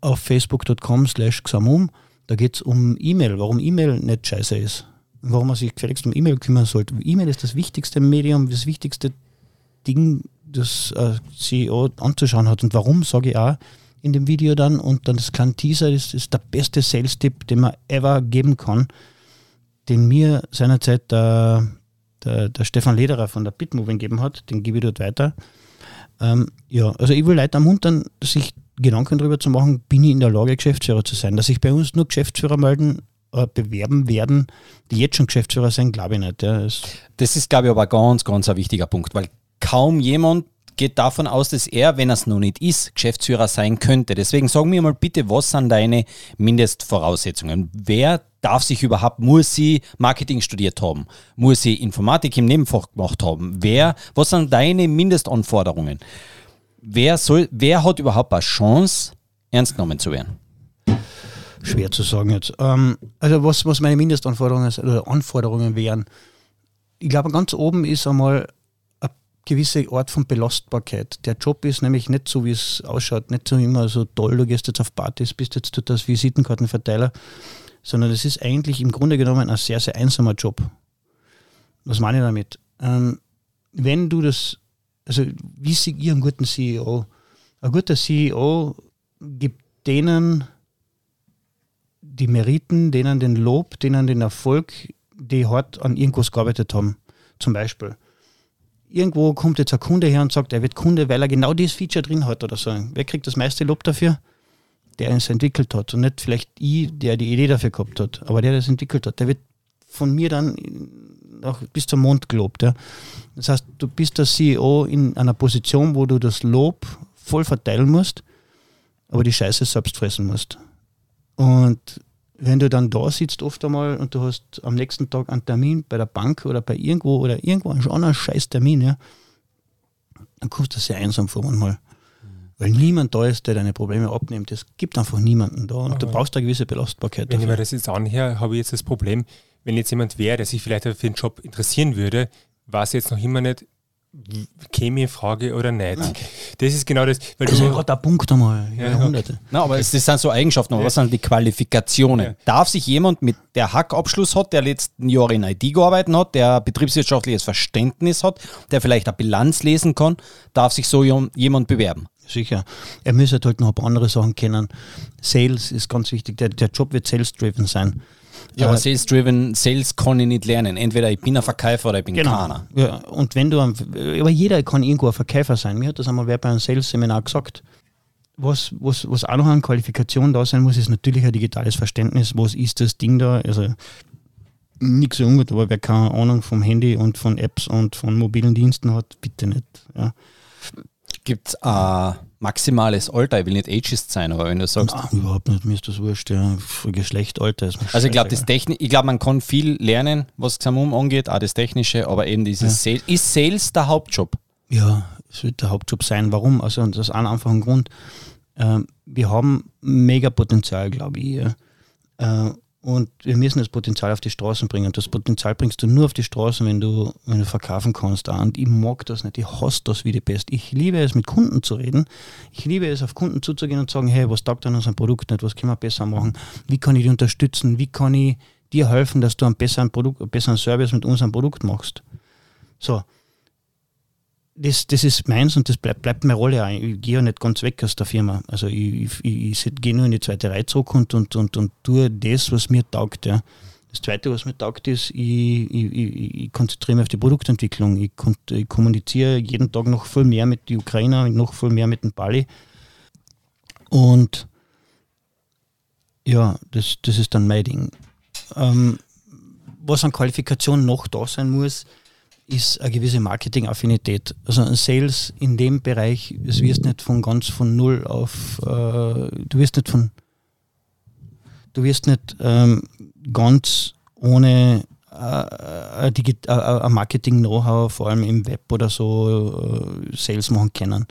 auf facebook.com slash xamum, da geht es um E-Mail, warum E-Mail nicht scheiße ist, warum man sich gefälligst um E-Mail kümmern sollte. E-Mail ist das wichtigste Medium, das wichtigste Ding, das äh, CEO anzuschauen hat. Und warum, sage ich auch, in dem Video dann und dann das kleine Teaser, das ist der beste Sales-Tipp, den man ever geben kann, den mir seinerzeit der, der, der Stefan Lederer von der Bitmoving gegeben hat, den gebe ich dort weiter. Ähm, ja, also ich will Leute ermuntern, sich Gedanken darüber zu machen, bin ich in der Lage, Geschäftsführer zu sein. Dass sich bei uns nur Geschäftsführer melden, äh, bewerben werden, die jetzt schon Geschäftsführer sind, glaube ich nicht. Ja. Das, ist, glaube ich, aber ganz, ganz ein wichtiger Punkt, weil kaum jemand geht davon aus, dass er, wenn er es noch nicht ist, Geschäftsführer sein könnte. Deswegen sag mir mal bitte, was sind deine Mindestvoraussetzungen? Wer darf sich überhaupt, muss sie Marketing studiert haben? Muss sie Informatik im Nebenfach gemacht haben? Wer, was sind deine Mindestanforderungen? Wer, soll, wer hat überhaupt eine Chance, ernst genommen zu werden? Schwer zu sagen jetzt. Ähm, also was, was meine Mindestanforderungen oder Anforderungen wären, ich glaube ganz oben ist einmal gewisse Art von Belastbarkeit. Der Job ist nämlich nicht so, wie es ausschaut, nicht so immer so toll, du gehst jetzt auf Partys, bist jetzt dort als Visitenkartenverteiler, sondern es ist eigentlich im Grunde genommen ein sehr, sehr einsamer Job. Was meine ich damit? Ähm, wenn du das, also wie sehe ich einen guten CEO? Ein guter CEO gibt denen die Meriten, denen den Lob, denen den Erfolg, die hart an irgendwas gearbeitet haben. Zum Beispiel irgendwo kommt jetzt ein Kunde her und sagt, er wird Kunde, weil er genau dieses Feature drin hat oder so. Wer kriegt das meiste Lob dafür? Der es entwickelt hat und nicht vielleicht ich, der die Idee dafür gehabt hat, aber der das entwickelt hat. Der wird von mir dann auch bis zum Mond gelobt. Ja. Das heißt, du bist der CEO in einer Position, wo du das Lob voll verteilen musst, aber die Scheiße selbst fressen musst. Und wenn du dann da sitzt oft einmal und du hast am nächsten Tag einen Termin bei der Bank oder bei irgendwo oder irgendwo einen anderen scheiß Termin, ja, dann kommst du sehr einsam vor manchmal. Weil niemand da ist, der deine Probleme abnimmt. Es gibt einfach niemanden da und Aber du brauchst eine gewisse Belastbarkeit. Wenn dafür. ich mir das jetzt anhöre, habe ich jetzt das Problem, wenn jetzt jemand wäre, der sich vielleicht für den Job interessieren würde, weiß jetzt noch immer nicht, käme in Frage oder nicht. Okay. Das ist genau das. Weil das ist gerade der Punkt einmal. Ja, Jahrhunderte. Okay. Na, aber es, das sind so Eigenschaften, aber ja. was sind die Qualifikationen? Ja. Darf sich jemand mit der Hackabschluss hat, der letzten Jahre in IT gearbeitet hat, der betriebswirtschaftliches Verständnis hat, der vielleicht eine Bilanz lesen kann, darf sich so jemand bewerben? Sicher. Er müsste halt noch ein paar andere Sachen kennen. Sales ist ganz wichtig. Der, der Job wird sales-driven sein. Ja, aber Sales-Driven, Sales kann ich nicht lernen. Entweder ich bin ein Verkäufer oder ich bin genau. keiner. Ja, und wenn du, aber jeder kann irgendwo ein Verkäufer sein. Mir hat das einmal wer bei einem Sales-Seminar gesagt. Was, was, was auch noch an Qualifikation da sein muss, ist natürlich ein digitales Verständnis. Was ist das Ding da? Also nichts so ungut, aber wer keine Ahnung vom Handy und von Apps und von mobilen Diensten hat, bitte nicht. Ja. Gibt es ein maximales Alter? Ich will nicht ageist sein, aber wenn du sagst. Nein, überhaupt nicht, mir ist das wurscht, ja. Geschlecht, Alter ist Also ich glaube, glaube, man kann viel lernen, was Xamum angeht, auch das Technische, aber eben dieses ja. Sales. Ist Sales der Hauptjob? Ja, es wird der Hauptjob sein. Warum? Also das ist ein einfacher Grund. Ähm, wir haben mega Potenzial, glaube ich. Äh, und wir müssen das Potenzial auf die Straßen bringen. Und das Potenzial bringst du nur auf die Straßen, wenn du, wenn du verkaufen kannst. Und ich mag das nicht. Ich hasse das wie die Pest. Ich liebe es, mit Kunden zu reden. Ich liebe es, auf Kunden zuzugehen und zu sagen, hey, was taugt an unserem Produkt nicht? Was können wir besser machen? Wie kann ich dich unterstützen? Wie kann ich dir helfen, dass du einen besseren Produkt, einen besseren Service mit unserem Produkt machst? So das, das ist meins und das bleibt, bleibt meine Rolle. Ich gehe ja nicht ganz weg aus der Firma. Also ich, ich, ich gehe nur in die zweite Reihe zurück und, und, und, und tue das, was mir taugt. Ja. Das Zweite, was mir taugt, ist, ich, ich, ich konzentriere mich auf die Produktentwicklung. Ich, ich, kommuniziere jeden Tag noch viel mehr mit den Ukrainer, noch viel mehr mit dem Bali. Und ja, das, das ist dann mein Ding. Ähm, was an Qualifikationen noch da sein muss, ist eine gewisse Marketing-Affinität. Also ein Sales in dem Bereich, es wirst nicht von ganz von null auf, äh, du wirst nicht von, du wirst nicht ähm, ganz ohne äh, ein Marketing-Know-how, vor allem im Web oder so, äh, Sales machen können.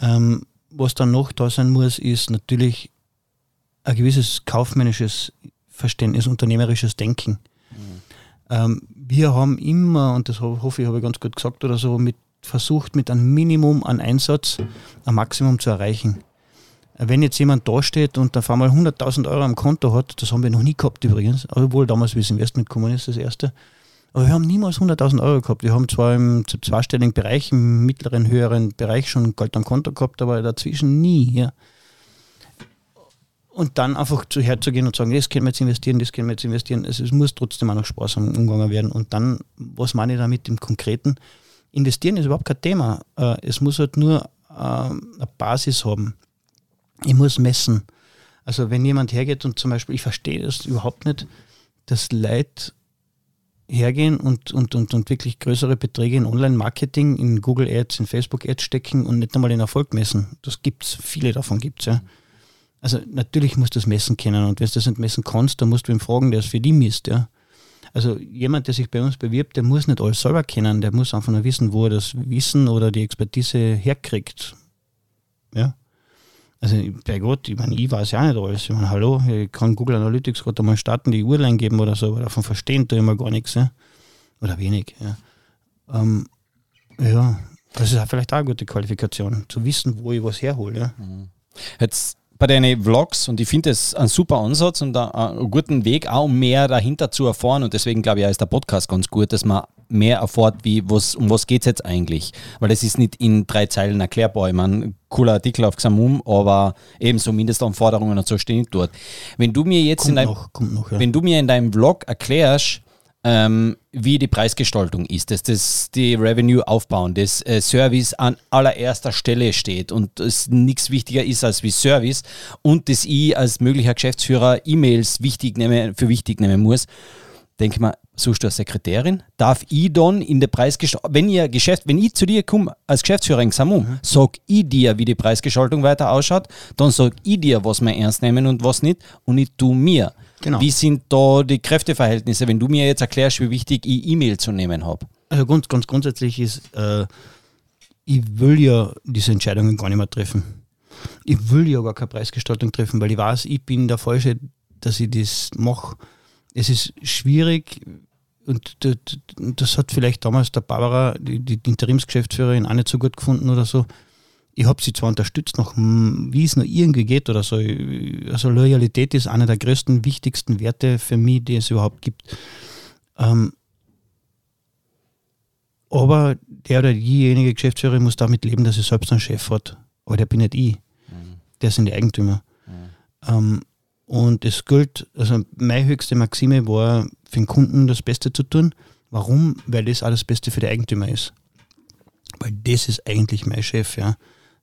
Ähm, was dann noch da sein muss, ist natürlich ein gewisses kaufmännisches Verständnis, unternehmerisches Denken. Ähm, wir haben immer, und das hoffe ich, habe ich ganz gut gesagt oder so, mit, versucht mit einem Minimum an Einsatz ein Maximum zu erreichen. Wenn jetzt jemand da steht und auf einmal 100.000 Euro am Konto hat, das haben wir noch nie gehabt übrigens, obwohl damals, wie es Investment gekommen ist, das erste, aber wir haben niemals 100.000 Euro gehabt. Wir haben zwar im zweistelligen Bereich, im mittleren, höheren Bereich schon Geld am Konto gehabt, aber dazwischen nie. Ja und dann einfach zu herzugehen und sagen, das können wir jetzt investieren, das können wir jetzt investieren. Also es muss trotzdem auch noch Spaß umgegangen werden. Und dann, was meine ich damit im Konkreten? Investieren ist überhaupt kein Thema. Äh, es muss halt nur ähm, eine Basis haben. Ich muss messen. Also wenn jemand hergeht und zum Beispiel, ich verstehe das überhaupt nicht, dass Leute hergehen und, und, und, und wirklich größere Beträge in Online-Marketing, in Google Ads, in Facebook Ads stecken und nicht einmal den Erfolg messen. Das gibt es, viele davon gibt es, ja. Also natürlich musst du das messen können und wenn du das nicht messen kannst, dann musst du ihn fragen, der es für die misst, ja. Also jemand, der sich bei uns bewirbt, der muss nicht alles selber kennen, der muss einfach nur wissen, wo er das Wissen oder die Expertise herkriegt. Ja. Also bei Gott, ich meine, ich weiß ja nicht alles. Ich meine, hallo, ich kann Google Analytics gerade mal starten, die Uhr eingeben oder so, aber davon verstehen tue ich immer gar nichts, ja. Oder wenig, ja. Ähm, ja, das ist vielleicht auch eine gute Qualifikation, zu wissen, wo ich was herhole, ja. Mhm. Jetzt bei deinen Vlogs und ich finde es ein super Ansatz und einen guten Weg, auch um mehr dahinter zu erfahren. Und deswegen glaube ich, ist der Podcast ganz gut, dass man mehr erfährt, wie, was, um was geht es jetzt eigentlich. Weil es ist nicht in drei Zeilen erklärbar. Ich meine, cooler Artikel auf Xamum, aber eben so Mindestanforderungen und so stehen dort. Wenn du mir jetzt kommt in deinem, noch, noch, ja. wenn du mir in deinem Vlog erklärst, ähm, wie die Preisgestaltung ist, dass das die Revenue aufbauen, dass äh, Service an allererster Stelle steht und es nichts wichtiger ist als wie Service und dass ich als möglicher Geschäftsführer E-Mails wichtig nehme, für wichtig nehmen muss, denke mal, suchst du eine Sekretärin? Darf ich dann in der Preisgestaltung, wenn ihr Geschäft, wenn ich zu dir komme als Geschäftsführer in Xamum, mhm. sag ich dir, wie die Preisgestaltung weiter ausschaut, dann sag ich dir, was wir ernst nehmen und was nicht und ich tu mir. Genau. Wie sind da die Kräfteverhältnisse, wenn du mir jetzt erklärst, wie wichtig ich E-Mail zu nehmen habe? Also ganz, ganz grundsätzlich ist, äh, ich will ja diese Entscheidungen gar nicht mehr treffen. Ich will ja gar keine Preisgestaltung treffen, weil ich weiß, ich bin der Falsche, dass ich das mache. Es ist schwierig und das hat vielleicht damals der Barbara, die, die Interimsgeschäftsführerin, auch nicht so gut gefunden oder so ich habe sie zwar unterstützt, noch, wie es nur irgendwie geht oder so. Also Loyalität ist einer der größten, wichtigsten Werte für mich, die es überhaupt gibt. Ähm, aber der oder diejenige Geschäftsführer muss damit leben, dass er selbst einen Chef hat. Aber der bin nicht ich. Mhm. Der sind die Eigentümer. Mhm. Ähm, und es gilt, also meine höchste Maxime war, für den Kunden das Beste zu tun. Warum? Weil das das Beste für die Eigentümer ist. Weil das ist eigentlich mein Chef, ja.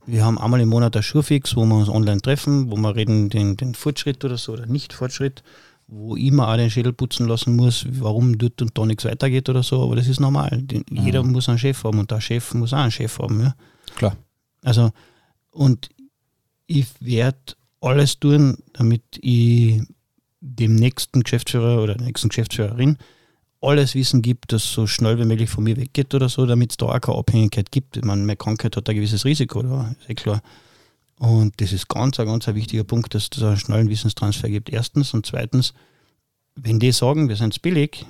Wir haben einmal im Monat ein Schurfix, wo wir uns online treffen, wo wir reden den, den Fortschritt oder so oder Nicht-Fortschritt, wo ich mir auch den Schädel putzen lassen muss, warum dort und da nichts weitergeht oder so, aber das ist normal. Den, mhm. Jeder muss einen Chef haben und der Chef muss auch einen Chef haben. Ja? Klar. Also, und ich werde alles tun, damit ich dem nächsten Geschäftsführer oder der nächsten Geschäftsführerin alles Wissen gibt, das so schnell wie möglich von mir weggeht oder so, damit es da auch keine Abhängigkeit gibt. Ich meine, meine Krankheit hat ein gewisses Risiko, da ist eh klar. Und das ist ganz, ein ganz ein wichtiger Punkt, dass es einen schnellen Wissenstransfer gibt. Erstens und zweitens, wenn die sagen, wir sind billig,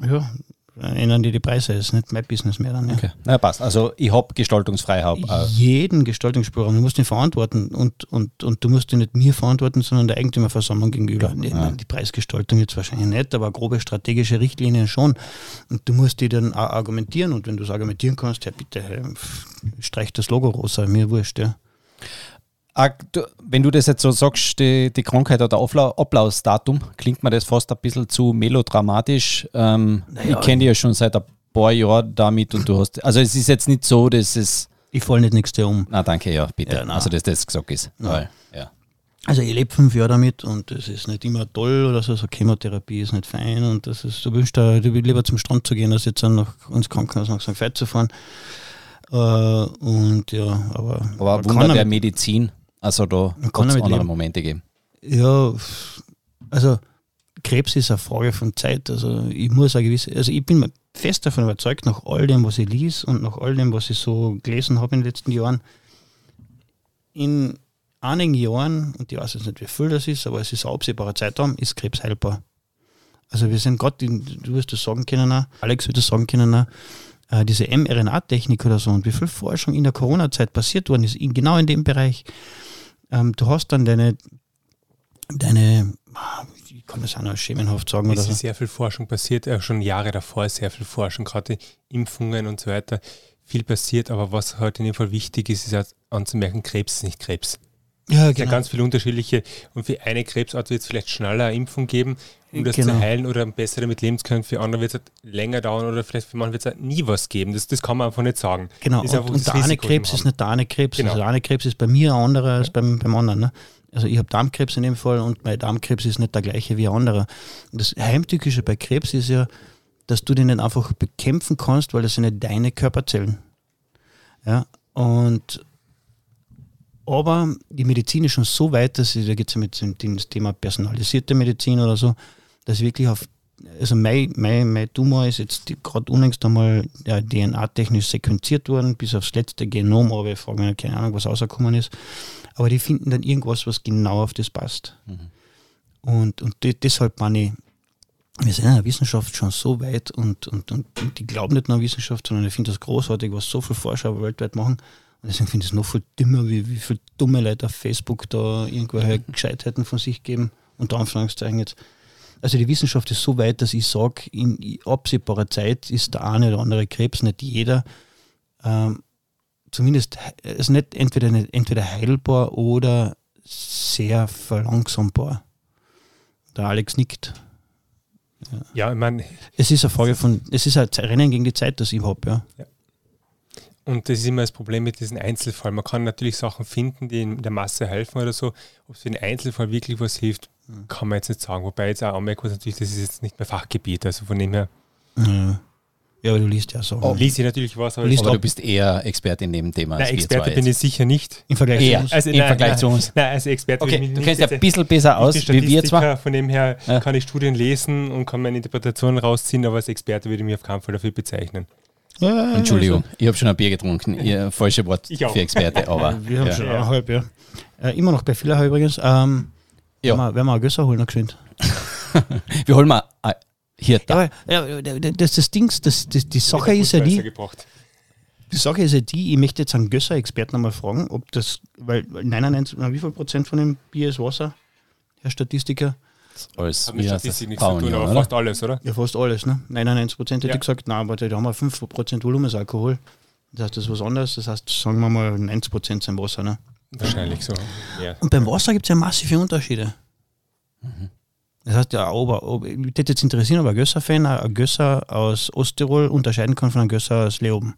ja, ändern die die Preise. Das ist nicht mein Business mehr dann. Ja. Okay. Na, passt. Also ich habe Gestaltungsfreiheit. Jeden Gestaltungsspielraum. Du musst ihn verantworten und, und, und du musst ihn nicht mir verantworten, sondern der Eigentümerversammlung gegenüber. Ja. Ja. Die Preisgestaltung jetzt wahrscheinlich nicht, aber grobe strategische Richtlinien schon. Und du musst die dann auch argumentieren und wenn du es argumentieren kannst, ja bitte, streich das Logo rosa, mir wurscht, ja. Wenn du das jetzt so sagst, die, die Krankheit oder Ablaufsdatum, klingt mir das fast ein bisschen zu melodramatisch. Ähm, naja, ich kenne dich ja schon seit ein paar Jahren damit und du hast. Also es ist jetzt nicht so, dass es. Ich falle nicht nächste um. Na danke, ja, bitte. Ja, also dass das gesagt ist. Ja. ja. Also ich lebe fünf Jahre damit und es ist nicht immer toll oder so, so Chemotherapie ist nicht fein und das ist, du wünschst willst lieber zum Strand zu gehen, als jetzt dann noch ins Krankenhaus nach St. Veit zu fahren. Äh, und ja, aber. Aber Wunder der Medizin. Also da kann es andere leben. Momente geben. Ja, also Krebs ist eine Frage von Zeit. Also ich muss eine gewisse, also ich bin fest davon überzeugt, nach all dem, was ich lese und nach all dem, was ich so gelesen habe in den letzten Jahren, in einigen Jahren, und ich weiß jetzt nicht, wie viel das ist, aber es ist ein absehbarer Zeitraum, ist Krebs heilbar. Also wir sind gerade, du wirst das sagen können, Alex wird das sagen können, äh, diese mRNA-Technik oder so und wie viel Forschung in der Corona-Zeit passiert worden ist, in, genau in dem Bereich ähm, du hast dann deine, deine, ich kann das auch noch schemenhaft sagen. Es ist so. sehr viel Forschung passiert, äh, schon Jahre davor sehr viel Forschung, gerade Impfungen und so weiter. Viel passiert, aber was heute in dem Fall wichtig ist, ist halt anzumerken, Krebs ist nicht Krebs. Ja, genau. Ja ganz viele unterschiedliche und für eine Krebsart wird es vielleicht schneller eine Impfung geben, um das genau. zu heilen oder besser damit leben zu können. Für andere wird es halt länger dauern oder vielleicht für manche wird es halt nie was geben. Das, das kann man einfach nicht sagen. Genau, und, und der eine Krebs ist nicht der eine Krebs. Genau. Also der eine Krebs ist bei mir ein anderer als beim, beim anderen. Ne? Also ich habe Darmkrebs in dem Fall und mein Darmkrebs ist nicht der gleiche wie ein anderer. Und das Heimtückische bei Krebs ist ja, dass du den nicht einfach bekämpfen kannst, weil das sind nicht deine Körperzellen. Ja, und aber die Medizin ist schon so weit, dass ich, da geht es ja mit dem Thema personalisierte Medizin oder so, dass wirklich auf, also mein, mein, mein Tumor ist jetzt gerade unlängst einmal ja, DNA-technisch sequenziert worden, bis aufs letzte Genom, aber ich frage mich keine Ahnung, was rausgekommen ist. Aber die finden dann irgendwas, was genau auf das passt. Mhm. Und, und deshalb meine ich, wir sind in der Wissenschaft schon so weit und, und, und, und die glauben nicht nur an Wissenschaft, sondern ich finde das großartig, was so viele Forscher weltweit machen. Und deswegen finde ich es noch viel dümmer, wie, wie viele dumme Leute auf Facebook da irgendwelche Gescheitheiten von sich geben, unter Anführungszeichen jetzt. Also die Wissenschaft ist so weit, dass ich sage, in absehbarer Zeit ist der eine oder andere Krebs, nicht jeder, ähm, zumindest ist nicht entweder, nicht entweder heilbar oder sehr verlangsambar. Der Alex nickt. Ja, ich meine, Es ist eine Frage von, es ist ein Rennen gegen die Zeit, das ich habe, ja. Und das ist immer das Problem mit diesen Einzelfällen. Man kann natürlich Sachen finden, die in der Masse helfen oder so. Ob es für den Einzelfall wirklich was hilft, kann man jetzt nicht sagen. Wobei jetzt auch anmerken muss, natürlich, das ist jetzt nicht mehr Fachgebiet. Also von dem her Ja, ja aber du liest ja so. liest ich natürlich was, aber Liest Aber ab- du bist eher Experte in dem Thema nein, Experte bin ich sicher nicht. Im Vergleich Eher. zu uns. Also, Im Vergleich zu uns. Nein, als Experte Okay, bin ich du nicht kennst ja ein bisschen besser aus wie wir zwar. Von dem her Ja. kann ich Studien lesen und kann meine Interpretationen rausziehen, aber als Experte würde ich mich auf keinen Fall dafür bezeichnen. Ja, Entschuldigung, ich habe schon ein Bier getrunken. Ihr [LAUGHS] falsche Wort Ich auch. für Experte, aber Also, [LAUGHS] wir haben ja. schon eineinhalb, ja. Äh, immer noch bei Vieler übrigens. Ähm, Ja. Werden wir, werden wir ein Gösser holen, noch geschwind. [LAUGHS] wir holen mal äh, hier aber ja, das, das Ding, das, das, die Sache ist ja die, Gebracht. die Sache ist ja die, ich möchte jetzt einen Gösser-Experten einmal fragen, ob das, weil weil 99, na, wie viel Prozent von dem Bier ist Wasser, Herr Statistiker? Als Hat mit Statistik das? nichts zu tun, Braunion, aber oder? fast alles, oder? Ja, fast alles, ne? 99 Prozent hätte Ja. ich gesagt, nein, aber da haben wir 5 Prozent Volumensalkohol. Das heißt, das ist was anderes. Das heißt, sagen wir mal 90 Prozent sind Wasser, ne? Wahrscheinlich so. Ja. Und beim Wasser gibt es ja massive Unterschiede. Das heißt, ja, ob, ob, mich würde jetzt interessieren, ob ein Gösser-Fan ein Gösser aus Osttirol unterscheiden kann von einem Gösser aus Leoben.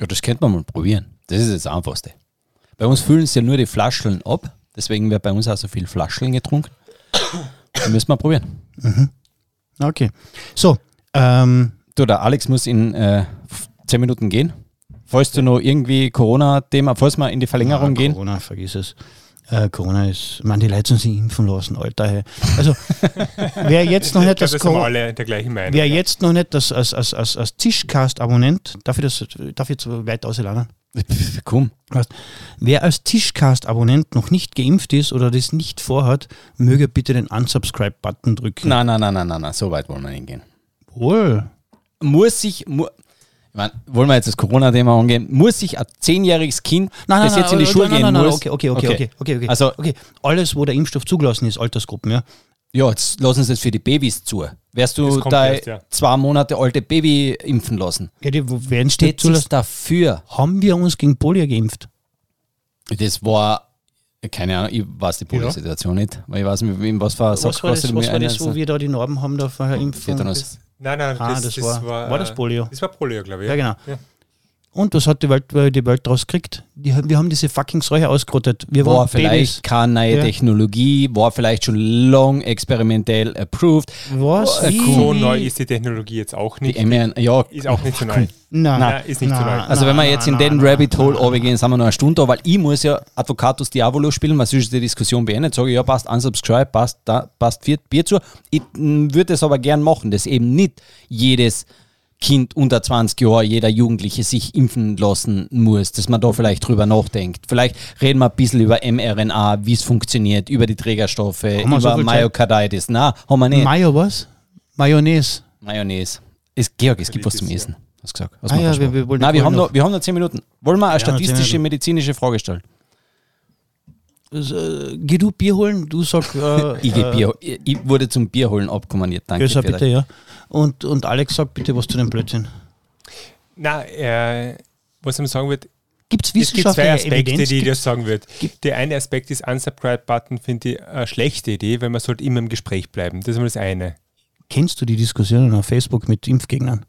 Ja, das könnte man mal probieren. Das ist das Einfachste. Bei uns füllen es ja nur die Flascheln ab, deswegen wird bei uns auch so viel Flascheln getrunken. Da müssen wir probieren. Okay. So, ähm, Du, der Alex muss in äh, 10 Minuten gehen. Falls du noch irgendwie Corona-Thema, falls wir in die Verlängerung ah, gehen. Corona, vergiss es. Äh, Corona ist, man, die Leute sollen sich impfen lassen, Alter. hey. Also, wer jetzt noch Ich nicht das das sind wir Corona. alle der gleichen Meinung. Wer ja. jetzt noch nicht das als, als, als, als Tischcast-Abonnent, darf ich das darf ich jetzt weit auslernen? [LAUGHS] Komm. Wer als Tischcast-Abonnent noch nicht geimpft ist oder das nicht vorhat, möge bitte den Unsubscribe-Button drücken. Nein, nein, nein, nein, nein, nein, so weit wollen wir nicht gehen. Wohl. Muss sich, mu ich mein, wollen wir jetzt das Corona-Thema angehen, muss sich ein zehnjähriges Kind, Nein, das nein, jetzt in die nein, Schule nein, gehen nein, nein, muss, okay, okay, okay, okay, okay, okay. Also- okay. Alles, wo der Impfstoff zugelassen ist, Altersgruppen, ja. ja, jetzt lassen sie es für die Babys zu. Wärst du dein erst, ja. zwei Monate alte Baby impfen lassen? ja die werden Steht zulassen. dafür? Haben wir uns gegen Polio geimpft? Das war, keine Ahnung, ich weiß die Polio-Situation nicht, weil ich weiß nicht, was war Was war das, was war das wo wir da die Narben haben da vor der Impfung? Tetanus. Nein, nein, Ah, das, das das, war- war, war das äh, Polio? Das war Polio, glaube ich. Ja, genau. Ja. Und was hat die Welt, äh, die Welt daraus gekriegt? Die, wir haben diese fucking Seuche ausgerottet. Wir War waren vielleicht Babys. keine neue Ja. Technologie, war vielleicht schon long experimentell approved. Was? Oh, Wie? So neu ist die Technologie jetzt auch Die nicht. mRNA, ja, Ist auch nicht so neu. Nein, Nein, ist nicht so neu. Also wenn wir jetzt in den Rabbit Hole runtergehen, sind wir noch eine Stunde da, weil ich muss ja Advocatus Diabolo spielen, was ist die Diskussion beendet, sage ich, ja passt, unsubscribe, passt, da, passt vier Bier zu. Ich mm, würde es aber gern machen, dass eben nicht jedes Kind unter 20 Jahre, jeder Jugendliche sich impfen lassen muss, dass man da vielleicht drüber nachdenkt. Vielleicht reden wir ein bisschen über mRNA, wie es funktioniert, über die Trägerstoffe, über so viel Zeit? Na, haben wir nicht. Mayo was? Mayonnaise. Mayonnaise. Es, Georg, es gibt was zum Essen. Hast gesagt. Hast Ah ja, wir- wir wollen- Nein, wir haben, noch- wir haben noch 10 Minuten. Wollen wir eine Ja, noch 10 statistische, medizinische Frage stellen? Äh, geh du Bier holen, du sag. Äh, [LAUGHS] Ich, geh äh, Bier, ich, ich wurde zum Bier holen abkommandiert. Danke. Gösser, bitte, ja. Und, und Alex sagt bitte was zu dem Blödsinn. Na, äh, was ich sagen würde, Gibt es es gibt zwei wissenschaftliche Aspekte, Evidenz? die ich dir sagen würde. Der eine Aspekt ist Unsubscribe-Button, finde ich eine schlechte Idee, weil man sollte immer im Gespräch bleiben. Das ist mal das eine. Kennst du die Diskussionen auf Facebook mit Impfgegnern?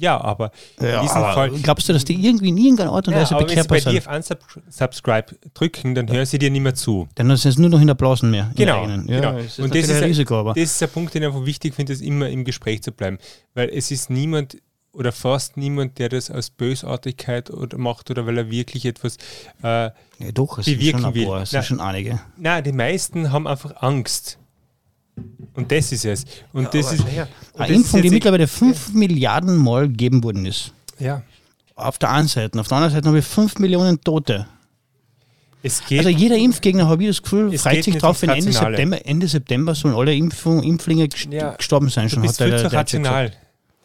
Ja, aber in Ja, diesem aber Fall. glaubst du, dass die irgendwie in irgendeiner Art und Ja, Weise aber wenn sie bekehrbar bei dir sind? auf Unsubscribe drücken, dann hören sie dir nicht mehr zu. Dann sind es nur noch in der Blasen mehr. in Genau, genau. Das Und das ist ein ein- Risiko, aber. Das ist der Punkt, den ich einfach wichtig finde, ist immer im Gespräch zu bleiben. Weil es ist niemand oder fast niemand, der das aus Bösartigkeit oder macht oder weil er wirklich etwas. Äh, ja, doch, es sind bewirken schon ein will. es sind schon einige. nein, die meisten haben einfach Angst. Und das ist es. Und das ist. und Eine das Impfung, ist die mittlerweile 5 Milliarden Mal gegeben worden ist. Ja. Auf der einen Seite. Auf der anderen Seite haben wir 5 Millionen Tote. Es geht. Also jeder Impfgegner, habe ich das Gefühl, freut sich drauf, ums wenn Ende. September, Ende September sollen alle Impfung, Impflinge gest- Ja, gestorben sein. du Schon, bist hat viel der- zu der rational,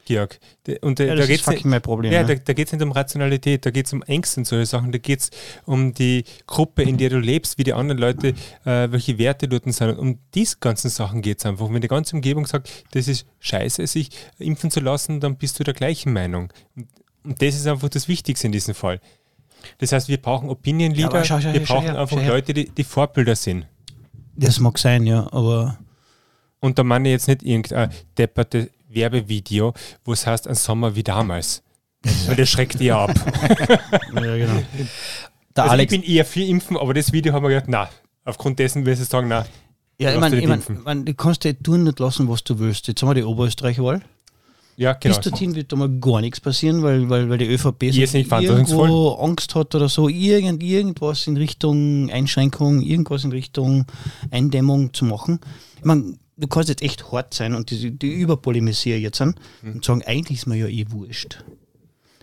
Georg. Und Ja, da das ist geht's nicht- fucking mein Problem. Ja, Ja, da, da geht es nicht um Rationalität, da geht es um Ängste und solche Sachen, da geht es um die Gruppe, in der du lebst, wie die anderen Leute, äh, welche Werte dort sind. Und um diese ganzen Sachen geht es einfach. Wenn die ganze Umgebung sagt, das ist scheiße, sich impfen zu lassen, dann bist du der gleichen Meinung. Und, und das ist einfach das Wichtigste in diesem Fall. Das heißt, wir brauchen Opinion Leader, schau, schau, wir schau brauchen einfach. Leute, die, die Vorbilder sind. Das mag sein, ja, aber Und da meine ich jetzt nicht irgendein depperte Werbevideo, wo es heißt, ein Sommer wie damals. Weil das schreckt eher ab. [LAUGHS] Ja, genau. Der Also Alex, ich bin eher für Impfen, aber das Video haben wir gedacht, na, aufgrund dessen will ich sagen, na, Ja, ich meine, ich mein, impfen. mein, du kannst ja tun nicht lassen, was du willst. Jetzt haben wir die Oberösterreich-Wahl. ja, genau. Bis dorthin wird da mal gar nichts passieren, weil, weil, weil die ÖVP Ihr verantwortungsvoll. irgendwo Angst hat oder so, irgend, irgendwas in Richtung Einschränkung, irgendwas in Richtung Eindämmung zu machen. Ich meine, du kannst jetzt echt hart sein und die, die überpolemisieren jetzt an Mhm. und sagen, eigentlich ist mir ja eh wurscht.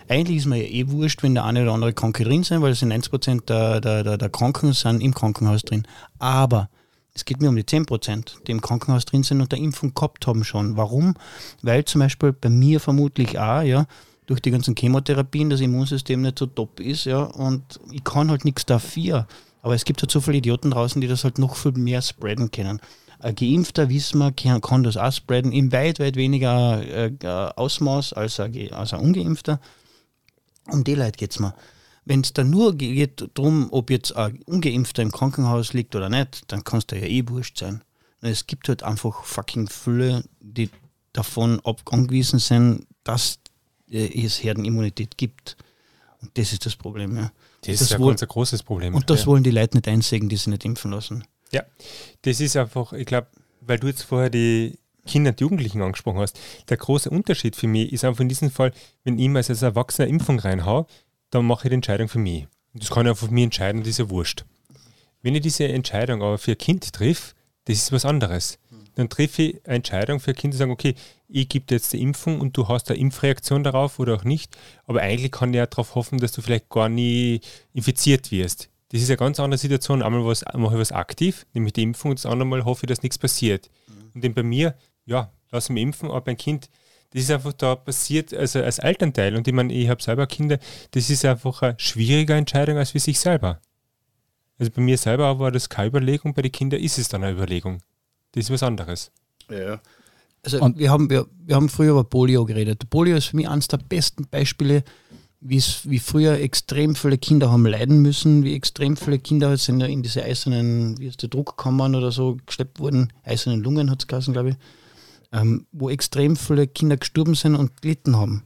Eigentlich ist mir ja eh wurscht, wenn der eine oder andere Kranke drin sind, weil es sind 90% der, der, der, der Kranken sind im Krankenhaus drin. Aber es geht mir um die 10%, die im Krankenhaus drin sind und der Impfung gehabt haben schon. Warum? Weil zum Beispiel bei mir vermutlich auch, ja, durch die ganzen Chemotherapien das Immunsystem nicht so top ist, ja, und ich kann halt nichts dafür. Aber es gibt halt so viele Idioten draußen, die das halt noch viel mehr spreaden können. Ein Geimpfter, wissen wir, kann, kann das auch spreaden, in weit, weit weniger äh, äh, Ausmaß als ein, als ein Ungeimpfter. Um die Leute geht es mir. Wenn es dann nur geht darum, ob jetzt ein Ungeimpfter im Krankenhaus liegt oder nicht, dann kann es da ja eh wurscht sein. Nur Es gibt halt einfach fucking viele, die davon angewiesen sind, dass äh, es Herdenimmunität gibt. Und das ist das Problem. Ja. das ist ja wohl- ganz ein großes Problem. und das ja. wollen die Leute nicht einsägen, die sich nicht impfen lassen. Ja, das ist einfach, ich glaube, weil du jetzt vorher die Kinder und Jugendlichen angesprochen hast, der große Unterschied für mich ist einfach in diesem Fall, wenn ich mir als Erwachsener Impfung reinhau, dann mache ich die Entscheidung für mich. Und das kann ich einfach für mich entscheiden und das ist ja wurscht. Wenn ich diese Entscheidung aber für ein Kind triff, das ist was anderes. Dann treffe ich eine Entscheidung für ein Kind zu sagen, okay, ich gebe dir jetzt die Impfung und du hast eine Impfreaktion darauf oder auch nicht, aber eigentlich kann ich ja darauf hoffen, dass du vielleicht gar nie infiziert wirst. Das ist eine ganz andere Situation. Einmal was, mache ich was aktiv, nämlich die Impfung, und das andere Mal hoffe ich, dass nichts passiert. Und dann bei mir, ja, lass mich impfen, aber beim Kind, das ist einfach da passiert, also als Elternteil, und ich meine, ich habe selber Kinder, das ist einfach eine schwierige Entscheidung als für sich selber. Also bei mir selber war das keine Überlegung, bei den Kindern ist es dann eine Überlegung. Das ist was anderes. Ja. Also Und- wir, haben, wir, wir haben früher über Polio geredet. Polio ist für mich eines der besten Beispiele, wie früher extrem viele Kinder haben leiden müssen, wie extrem viele Kinder sind ja in diese eisernen, wie heißt der, Druckkammern oder so geschleppt wurden, eisernen Lungen hat es geheißen, glaube ich, ähm, wo extrem viele Kinder gestorben sind und gelitten haben.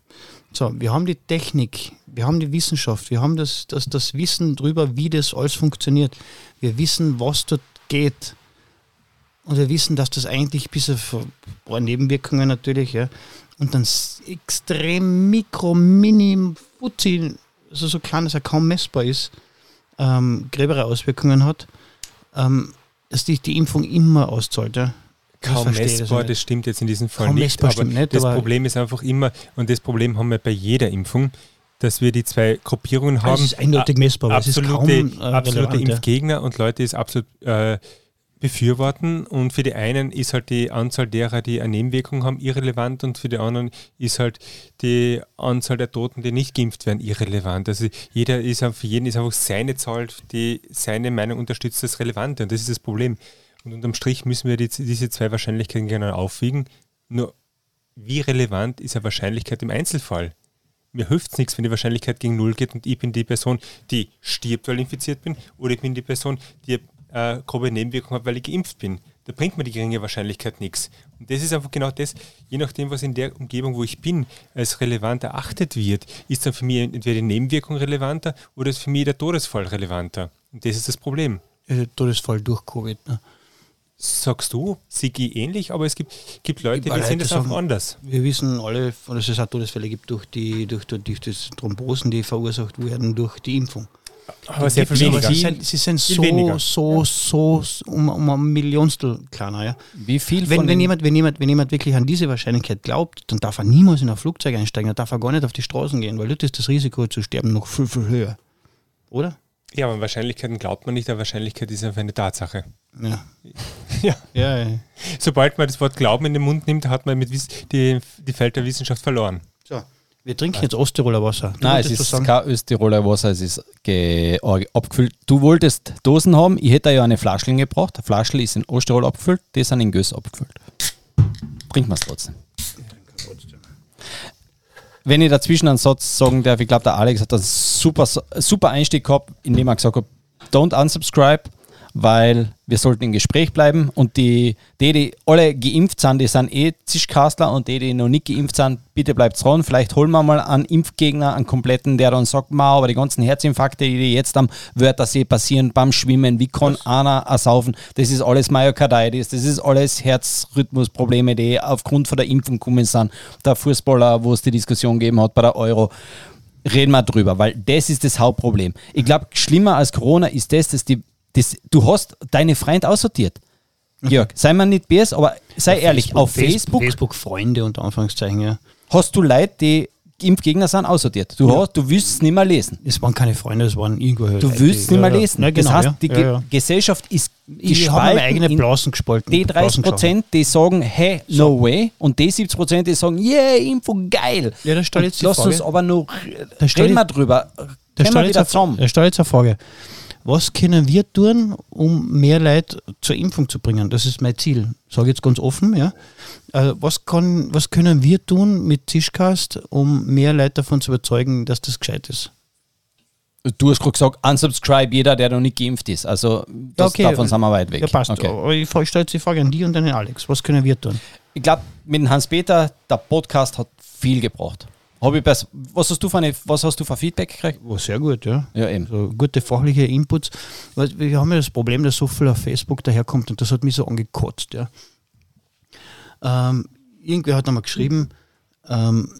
So, wir haben die Technik, wir haben die Wissenschaft, wir haben das, das, das Wissen darüber, wie das alles funktioniert. Wir wissen, was dort geht. Und wir wissen, dass das eigentlich bis auf Nebenwirkungen natürlich, ja, und dann extrem mikro, mini, fuzzi, also so klein, dass er kaum messbar ist, ähm, gröbere Auswirkungen hat, ähm, dass die, die Impfung immer auszahlt. Ja. Ich Kaum das messbar, nicht. das stimmt jetzt in diesem Fall Kaum nicht. Aber nicht, das aber- Problem ist einfach immer, und das Problem haben wir bei jeder Impfung, dass wir die zwei Gruppierungen haben. es ist eindeutig messbar, absolute, kaum, äh, absolute relevant, ja. Impfgegner und Leute, die es absolut äh, befürworten. Und für die einen ist halt die Anzahl derer, die eine Nebenwirkung haben, irrelevant und für die anderen ist halt die Anzahl der Toten, die nicht geimpft werden, irrelevant. Also jeder ist für jeden ist einfach seine Zahl, die seine Meinung unterstützt, das Relevante. Und das ist das Problem. Und unterm Strich müssen wir die, diese zwei Wahrscheinlichkeiten gegeneinander aufwiegen. Nur wie relevant ist eine Wahrscheinlichkeit im Einzelfall? Mir hilft es nichts, wenn die Wahrscheinlichkeit gegen Null geht und ich bin die Person, die stirbt, weil ich infiziert bin, oder ich bin die Person, die äh, grobe Nebenwirkung hat, weil ich geimpft bin. Da bringt mir die geringe Wahrscheinlichkeit nichts. Und das ist einfach genau das, je nachdem, was in der Umgebung, wo ich bin, als relevant erachtet wird, ist dann für mich entweder die Nebenwirkung relevanter oder ist für mich der Todesfall relevanter. Und das ist das Problem. Äh, Todesfall durch Covid. Ne? Sagst du, Sigi ähnlich, aber es gibt, gibt Leute, die Weil sehen das sagen- anders. Wir wissen alle, dass es auch Todesfälle gibt durch die durch, durch, durch das Thrombosen, die verursacht werden durch die Impfung. Aber sehr viel weniger. Sie sind, sie sind Viel so, weniger. so, so, so um, um ein Millionstel kleiner. Ja. wie viel Wenn, von wenn, jemand, wenn, jemand, wenn jemand wirklich an diese Wahrscheinlichkeit glaubt, dann darf er niemals in ein Flugzeug einsteigen, dann darf er gar nicht auf die Straßen gehen, weil dort ist das Risiko zu sterben noch viel, viel höher. Oder? Ja, aber Wahrscheinlichkeiten glaubt man nicht, aber Wahrscheinlichkeit ist einfach eine Tatsache. Ja. [LAUGHS] Ja. Ja, ja. Sobald man das Wort Glauben in den Mund nimmt, hat man mit Wiss die, die Feld der Wissenschaft verloren. So, wir trinken jetzt Osttiroler Wasser. Du Nein, es ist kein Österreicher Wasser, es ist abgefüllt. Du wolltest Dosen haben, ich hätte ja eine Flaschel gebraucht. Eine Flaschel ist in Osttirol abgefüllt, die sind in Göss abgefüllt. Trinken wir es trotzdem. Wenn ich dazwischen einen Satz sagen darf, ich glaube, der Alex hat einen super, super Einstieg gehabt, indem er gesagt hat, don't unsubscribe. Weil wir sollten im Gespräch bleiben und die, die, die alle geimpft sind, die sind eh Zischkastler und die, die noch nicht geimpft sind, bitte bleibt dran. Vielleicht holen wir mal einen Impfgegner, einen kompletten, der dann sagt, ma, aber die ganzen Herzinfarkte, die jetzt am Wörthersee passieren, beim Schwimmen, wie kann einer ersaufen? Das ist alles Myokarditis, das ist alles Herzrhythmusprobleme, die aufgrund von der Impfung kommen sind. Der Fußballer, wo es die Diskussion gegeben hat bei der Euro, reden wir drüber, weil das ist das Hauptproblem. Ich glaube, schlimmer als Corona ist das, dass die, das, du hast deine Freunde aussortiert. Mhm. Jörg, sei mal nicht böse, aber sei auf ehrlich, Facebook, auf Facebook. Facebook-Freunde unter Anführungszeichen, ja. Hast du Leute, die Impfgegner sind aussortiert. Du, ja. hast, du willst es nicht mehr lesen. Es waren keine Freunde, es waren irgendwo. Du willst es nicht mehr lesen. Ja, genau, das heißt, die Ge Gesellschaft ist ich habe eigene Blasen gespalten. Die 30 Prozent, die sagen, hey, no way. Und die 70 Prozent, die sagen, yeah, Info geil. Ja, da stellt jetzt die Lass Frage. uns aber noch, da reden wir drüber. Da stellt jetzt, jetzt eine Frage. Was können wir tun, um mehr Leute zur Impfung zu bringen? Das ist mein Ziel. Sage ich jetzt ganz offen, ja. Äh, was, kann, was können wir tun mit Tischcast, um mehr Leute davon zu überzeugen, dass das gescheit ist? Du hast gerade gesagt, unsubscribe jeder, der noch nicht geimpft ist. Also das, okay. davon sind wir weit weg. Ja, passt. Okay. Aber ich stelle jetzt die Frage an die und an den Alex. Was können wir tun? Ich glaube, mit dem Hans-Peter, der Podcast hat viel gebracht. Hab ich was, hast du für eine, was hast du für Feedback gekriegt? War sehr gut, ja. Ja, eben. So gute fachliche Inputs. Wir haben ja das Problem, dass so viel auf Facebook daherkommt und das hat mich so angekotzt, ja. Ähm, irgendwer hat einmal geschrieben, ähm,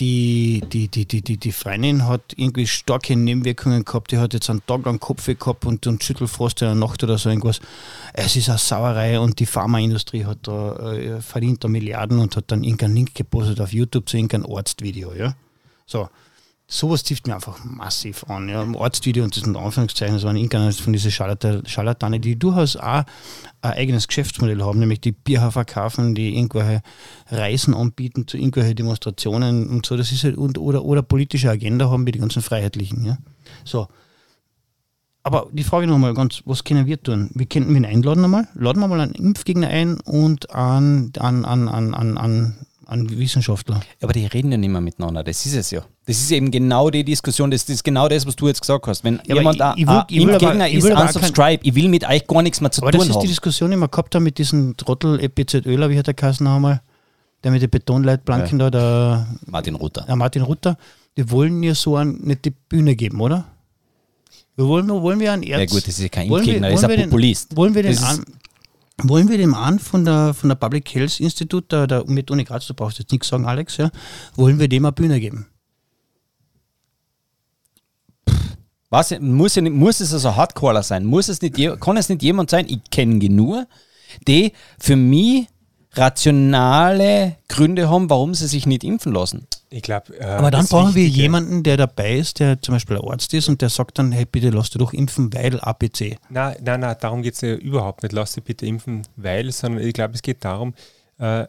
die, die, die, die, die, die Freundin hat irgendwie starke Nebenwirkungen gehabt. Die hat jetzt einen Tag lang Kopfweh gehabt und, und Schüttelfrost in der Nacht oder so irgendwas. Es ist eine Sauerei und die Pharmaindustrie hat da, äh, verdient da Milliarden und hat dann irgendeinen Link gepostet auf YouTube zu irgendeinem Arztvideo. Ja? So sowas trifft mir einfach massiv an. Ja. Im Ortsvideo und das sind Anführungszeichen, das waren irgendeine von diesen Scharlatane, die durchaus auch ein eigenes Geschäftsmodell haben, nämlich die Bierhafer verkaufen, die irgendwelche Reisen anbieten zu irgendwelchen Demonstrationen und so. Das ist halt, und, oder, oder politische Agenda haben wie die ganzen Freiheitlichen. Ja. So. Aber die Frage nochmal ganz, was können wir tun? Wir könnten ihn einladen einmal. Laden wir mal einen Impfgegner ein und an, an, an, an, an, an an Wissenschaftler. Aber die reden ja nicht mehr miteinander, das ist es ja. Das ist eben genau die Diskussion, das ist genau das, was du jetzt gesagt hast. Wenn ja, jemand ich, ich will, ich will Gegner ist, unsubscribe, ich will mit euch gar nichts mehr zu aber tun haben. das ist die Diskussion, die wir gehabt haben mit diesem Trottel EPZ Öler, wie hat der Kassen einmal, der mit den Betonleitplanken ja. da, der Martin Rutter. Ja, Martin Rutter. Die wollen ja so an, nicht die Bühne geben, oder? Wir wollen, wollen wir einen Erz... Ja gut, das ist ja kein Impfgegner, das ist ein Populist. Den, wollen wir den, an, wollen wir dem an von der, von der Public Health Institute, der, der mit Uni Graz, du brauchst jetzt nichts sagen, Alex, ja, wollen wir dem eine Bühne geben? Was, muss, muss es also Hardcaller sein? Muss es nicht, kann es nicht jemand sein, ich kenne genug, die für mich rationale Gründe haben, warum sie sich nicht impfen lassen? Ich glaube. Äh, Aber dann brauchen wir jemanden, der dabei ist, der zum Beispiel Arzt ist und der sagt dann, hey, bitte lass dich doch impfen, weil APC. Nein, nein, nein, darum geht es ja überhaupt nicht. Lass dich bitte impfen, weil, sondern ich glaube, es geht darum, äh,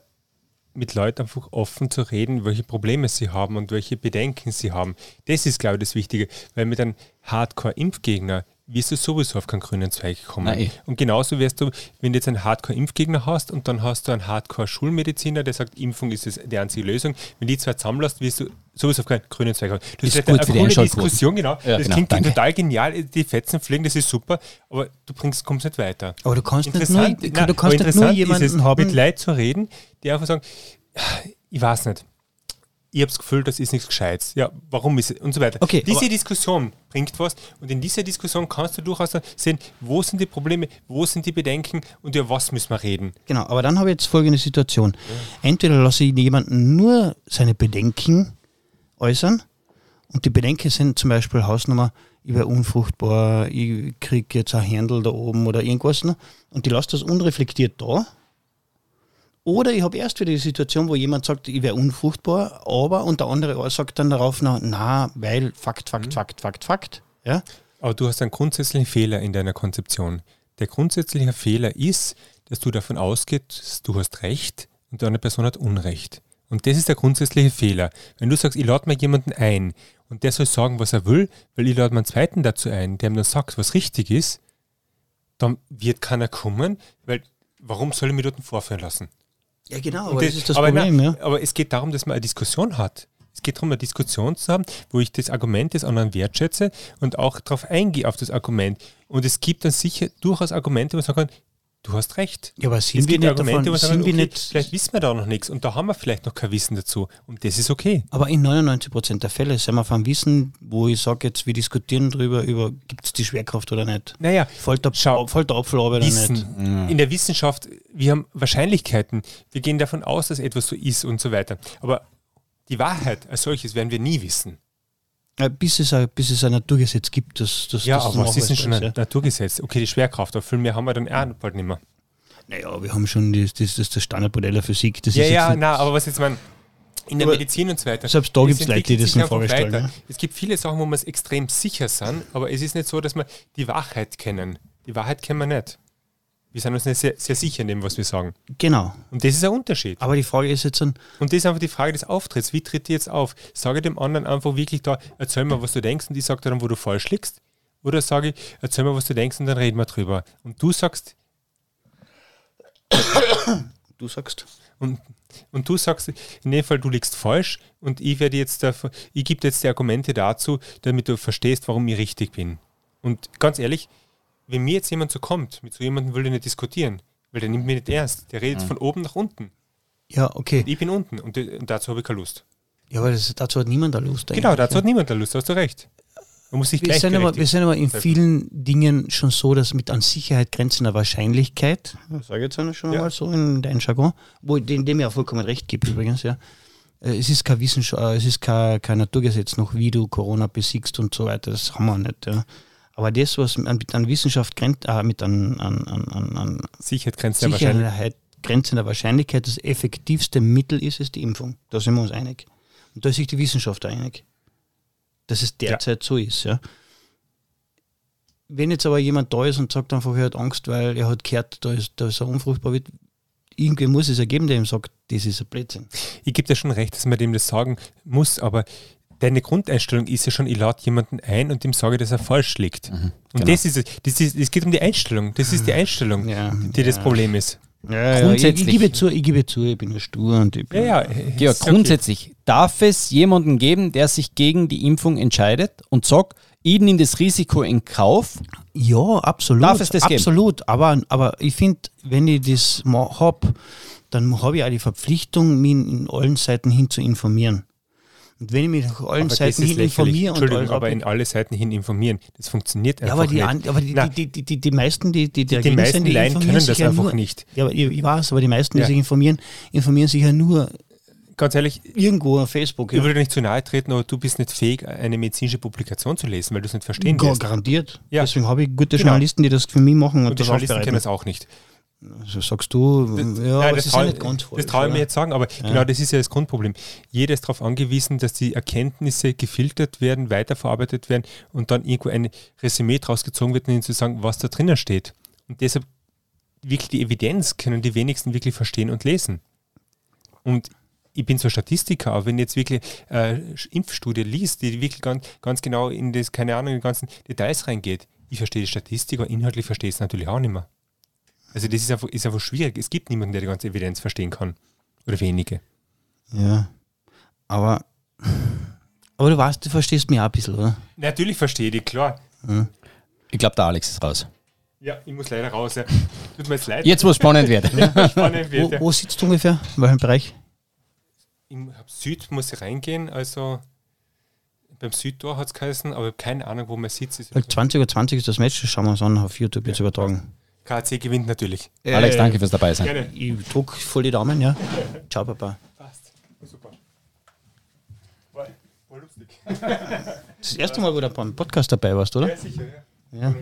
mit Leuten einfach offen zu reden, welche Probleme sie haben und welche Bedenken sie haben. Das ist, glaube ich, das Wichtige, weil mit einem Hardcore-Impfgegner wirst du sowieso auf keinen grünen Zweig kommen. Nein. Und genauso wirst du, wenn du jetzt einen Hardcore-Impfgegner hast und dann hast du einen Hardcore-Schulmediziner, der sagt, Impfung ist das die einzige Lösung, wenn die zwei zusammenlässt, wirst du sowieso auf keinen grünen Zweig haben. Das ist, ist eine, coole Diskussion, genau. Ja, das genau, klingt danke. total genial, die Fetzen fliegen, das ist super, aber du bringst, kommst nicht weiter. Aber du kannst nicht nur, nein, du kannst nicht nur jemanden es, haben. Mit Leuten zu reden, die einfach sagen, ich weiß nicht ich habe das Gefühl, das ist nichts Gescheites. Ja, warum ist es? Und so weiter. Okay, Diese Diskussion bringt was und in dieser Diskussion kannst du durchaus sehen, wo sind die Probleme, wo sind die Bedenken und über was müssen wir reden. Genau, aber dann habe ich jetzt folgende Situation. Ja. Entweder lasse ich jemanden nur seine Bedenken äußern und die Bedenken sind zum Beispiel Hausnummer, ich wäre unfruchtbar, ich kriege jetzt ein Händel da oben oder irgendwas ne? und die lasse das unreflektiert da oder ich habe erst wieder die Situation, wo jemand sagt, ich wäre unfruchtbar, aber und der andere sagt dann darauf, na, na weil Fakt, Fakt, mhm. Fakt, Fakt, Fakt. Ja? Aber du hast einen grundsätzlichen Fehler in deiner Konzeption. Der grundsätzliche Fehler ist, dass du davon ausgehst, du hast Recht und die andere Person hat Unrecht. Und das ist der grundsätzliche Fehler. Wenn du sagst, ich lade mal jemanden ein und der soll sagen, was er will, weil ich lade mal einen zweiten dazu ein, der ihm dann sagt, was richtig ist, dann wird keiner kommen, weil warum soll ich mich dort vorführen lassen? Ja, genau, aber das, das ist das Problem. Nein, ja. Aber es geht darum, dass man eine Diskussion hat. Es geht darum, eine Diskussion zu haben, wo ich das Argument des anderen wertschätze und auch darauf eingehe, auf das Argument. Und es gibt dann sicher durchaus Argumente, wo man sagen kann, du hast recht. Ja, aber Es sind wir nicht Argumente, davon, sagen sind kann, wir okay, nicht, vielleicht wissen wir da noch nichts und da haben wir vielleicht noch kein Wissen dazu. Und das ist okay. aber in 99 Prozent der Fälle sind wir vom Wissen, wo ich sage jetzt, wir diskutieren drüber, über gibt es die Schwerkraft oder nicht. Naja, der, Schau, fällt der Apfel oder nicht. In der Wissenschaft, wir haben Wahrscheinlichkeiten. Wir gehen davon aus, dass etwas so ist und so weiter. Aber die Wahrheit als solches werden wir nie wissen. Äh, Bis es, ein, bis es ein Naturgesetz gibt, das das Ja, das aber was ist denn schon ein ja. Naturgesetz? Okay, die Schwerkraft, aber viel mehr haben wir dann auch bald nicht mehr. Naja, wir haben schon das, das, das, Standardmodell der Physik. Das Ja, ja, nicht- na, aber was jetzt man in der Medizin und so weiter. selbst da es gibt's Leute, die das sich in einfach Frage stellen, weiter. ja. Es gibt viele Sachen, wo wir es extrem sicher sind, aber es ist nicht so, dass wir die Wahrheit kennen. Die Wahrheit kennen wir nicht. Wir sind uns nicht sehr, sehr sicher in dem, was wir sagen. Genau. Und das ist ein Unterschied. Aber die Frage ist jetzt, ein, Und das ist einfach die Frage des Auftritts. Wie tritt ihr jetzt auf? Sage dem anderen einfach wirklich da, erzähl mir, was du denkst und ich sage dann, wo du falsch liegst. Oder sage ich, erzähl mir, was du denkst und dann reden wir drüber. Und du sagst, du sagst, und, und du sagst, in dem Fall, du liegst falsch und ich werde jetzt ich gebe dir jetzt die Argumente dazu, damit du verstehst, warum ich richtig bin. Und ganz ehrlich, wenn mir jetzt jemand so kommt, mit so jemandem will ich nicht diskutieren, weil der nimmt mich nicht ernst. Der redet von oben nach unten. ja, okay. Ich bin unten und, und dazu habe ich keine Lust. Ja, aber das, dazu hat niemand eine Lust. Genau, dazu ja. hat niemand eine Lust, hast du recht. Man muss sich wir sind, aber, wir sind aber in vielen Dingen schon so, dass mit an Sicherheit grenzender Wahrscheinlichkeit, das sage ich jetzt schon Ja. mal so in deinem Jargon, wo ich dem, dem ich auch vollkommen recht gebe übrigens, ja. Äh, Es ist kein Wissenschaft, äh, es ist kein, kein Naturgesetz noch, wie du Corona besiegst und so weiter, das haben wir nicht. Ja. Aber das, was an- mit an Wissenschaft grenzt, äh, mit an, an, an, an, Sicherheit grenzt ja. Sicherheit grenzender Wahrscheinlichkeit das effektivste Mittel ist, ist die Impfung. Da sind wir uns einig. Und da ist sich die Wissenschaft einig, dass es derzeit so ist. Ja. Wenn jetzt aber jemand da ist und sagt einfach, er hat Angst, weil er hat gehört, da ist, da ist er unfruchtbar wird, irgendwie muss es ergeben, der ihm sagt, das ist ein Blödsinn. Ich gebe dir schon recht, dass man dem das sagen muss, aber deine Grundeinstellung ist ja schon, ich lade jemanden ein und dem sage, dass er falsch liegt. und genau. das ist es. Das, ist, es geht um die Einstellung. Das ist die Einstellung, Ja, die das ja. Problem ist. Ja, Grundsätzlich- Ja, ich, ich, gebe zu, ich gebe zu, ich bin ja stur und ich bin, Ja, ja. Georg, ist okay. grundsätzlich darf es jemanden geben, der sich gegen die Impfung entscheidet und sagt, ich nehme das Risiko in Kauf. Ja, absolut. Darf es das geben? absolut. Aber, aber ich finde, wenn ich das habe, dann habe ich auch die Verpflichtung, mich in allen Seiten hin zu informieren. Und wenn ich mich nach allen Aber Seiten hin informiere und Entschuldigung, aber ab- in alle Seiten hin informieren, das funktioniert ja, einfach aber die, nicht. aber die, Na, die, die, die, die meisten, die, die, die, die meisten sind, die Laien können das ja einfach nur, nicht. Ja, aber ich, ich weiß, aber die meisten, die Ja. sich informieren, informieren sich ja nur Ganz ehrlich, irgendwo auf Facebook. ich Ja. dir nicht zu nahe treten, aber du bist nicht fähig, eine medizinische Publikation zu lesen, weil du es nicht verstehen Gar, garantiert. Ja. Deswegen habe ich gute Genau. Journalisten, die das für mich machen und, Und die Journalisten kennen das auch nicht. So sagst du, ja, Nein, das das ist trau- ja falsch. Das traue ich mir jetzt sagen, aber genau das ist ja das Grundproblem. Jeder ist darauf angewiesen, dass die Erkenntnisse gefiltert werden, weiterverarbeitet werden und dann irgendwo ein Resümee draus gezogen wird, um ihnen zu sagen, was da drinnen steht. Und deshalb wirklich die Evidenz können die wenigsten wirklich verstehen und lesen. Und ich bin zwar Statistiker, aber wenn jetzt wirklich äh, Impfstudie liest, die wirklich ganz, ganz genau in das, keine Ahnung, in die ganzen Details reingeht, ich verstehe die Statistik, aber inhaltlich verstehe ich es natürlich auch nicht mehr. Also das ist einfach, ist einfach schwierig. Es gibt niemanden, der die ganze Evidenz verstehen kann. Oder wenige. Ja. Aber, aber du weißt, du verstehst mich auch ein bisschen, oder? Natürlich verstehe ich klar. Ich glaube, der Alex ist raus. Ja, ich muss leider raus. Ja. Tut mir jetzt leid. Jetzt, wo es spannend wird. [LAUGHS] Spannend [LAUGHS] wird, Wo, ja. wo sitzt du ungefähr? In welchem Bereich? Im Süd muss ich reingehen, also beim Südtor hat es geheißen, aber ich habe keine Ahnung, wo man sitzt. Ist Weil 20.20 Uhr 20 ist das Match, das schauen wir uns an auf YouTube jetzt übertragen. KC gewinnt natürlich. Alex, danke fürs dabei sein. Gerne. Ich druck voll die Daumen, ja. Ciao, Papa. Passt. Super. War, war lustig. Das erste Mal, wo du beim Podcast dabei warst, oder? Ja, sicher, ja. Ja.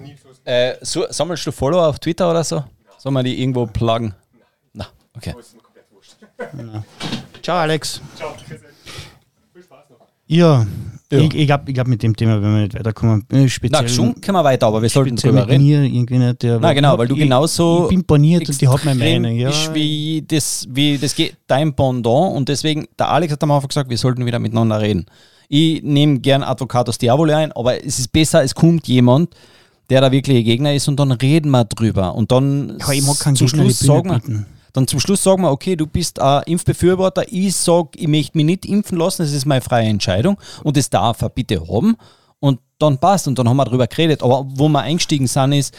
Äh, so, sammelst du Follower auf Twitter oder so? Sollen wir die irgendwo pluggen? Na, okay. ist. Ciao, Alex. Ciao. Viel Spaß noch. Ja, Ja. ich, ich glaube, ich glaub, mit dem Thema, wenn wir nicht weiterkommen, äh, speziell, Na, schon können wir weiter, aber wir sollten drüber reden. mir irgendwie nicht. Der, Na genau, weil du ich, genauso Ich bin boniert und die hat meine Meinung. Ja, wie das, wie das geht, dein Pendant und deswegen, der Alex hat am Anfang gesagt, wir sollten wieder miteinander reden. Ich nehme gern Advocatus Diaboli ein, aber es ist besser, es kommt jemand, der da wirklich ein Gegner ist und dann reden wir drüber und dann ja, ich mag keinen zum Gegner Schluss sagen wir. Dann zum Schluss sagen wir, okay, du bist ein Impfbefürworter, ich sage, ich möchte mich nicht impfen lassen, das ist meine freie Entscheidung und das darf er bitte haben und dann passt und dann haben wir darüber geredet. Aber wo wir eingestiegen sind, ist,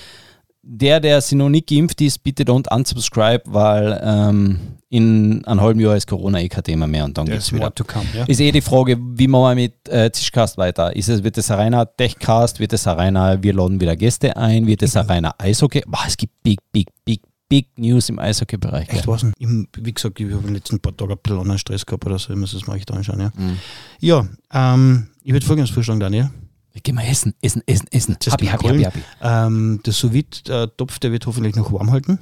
der, der sich noch nicht geimpft ist, bitte don't unsubscribe, weil ähm, in einem halben Jahr ist Corona eh kein Thema mehr und dann geht es wieder. Come, ja. Ist eh die Frage, wie machen wir mit äh, Zischcast weiter? Ist es, wird es ein reiner Techcast? Wird es ein reiner, wir laden wieder Gäste ein? Wird es ein reiner Eishockey? Boah, es gibt big, big, big, big News im Eishockey-Bereich. Echt was? Ich, wie gesagt, ich habe in den letzten paar Tagen ein bisschen anderen Stress gehabt oder so, ich muss das mal echt anschauen. Ja, mhm. ja ähm, ich würde folgendes vorschlagen, Daniel. Gehen wir essen, essen, essen, essen. Happy, happy, happy, happy. Ähm, der sous topf der wird hoffentlich noch warm halten.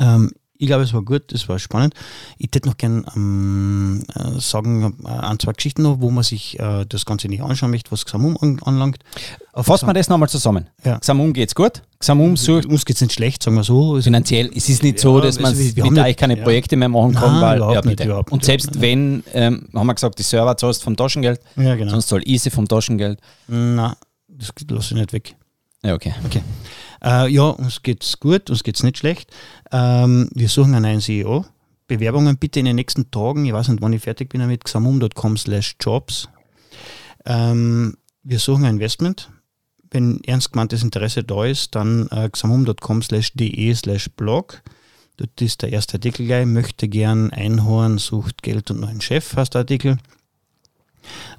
Ähm, ich glaube, es war gut, es war spannend. Ich hätte noch gerne ähm, äh, sagen, äh, ein, zwei Geschichten noch, wo man sich äh, das Ganze nicht anschauen möchte, was Xamum an, anlangt. Fassen wir das nochmal zusammen. Ja. Xamum es gut. Xamum sucht. Uns geht es nicht schlecht, sagen wir so. Finanziell, es ist nicht ja, so, dass man also euch keine ja. Projekte mehr machen kann, Nein, weil, ja, bitte. Nicht, Und selbst nicht. wenn, ähm, haben wir gesagt, die Server zahlst vom Taschengeld, ja, genau. sonst soll Easy vom Taschengeld. Nein, das lasse ich nicht weg. Ja, okay. okay. Äh, ja, uns geht es gut, uns geht es nicht schlecht. Ähm, wir suchen einen neuen CEO. Bewerbungen bitte in den nächsten Tagen. Ich weiß nicht, wann ich fertig bin damit. xamum.com slash jobs. Ähm, wir suchen ein Investment. Wenn ernst gemeintes Interesse da ist, dann äh, xamum.com slash de slash blog. Dort ist der erste Artikel gleich. Möchte gern Einhorn, sucht Geld und neuen Chef, heißt der Artikel.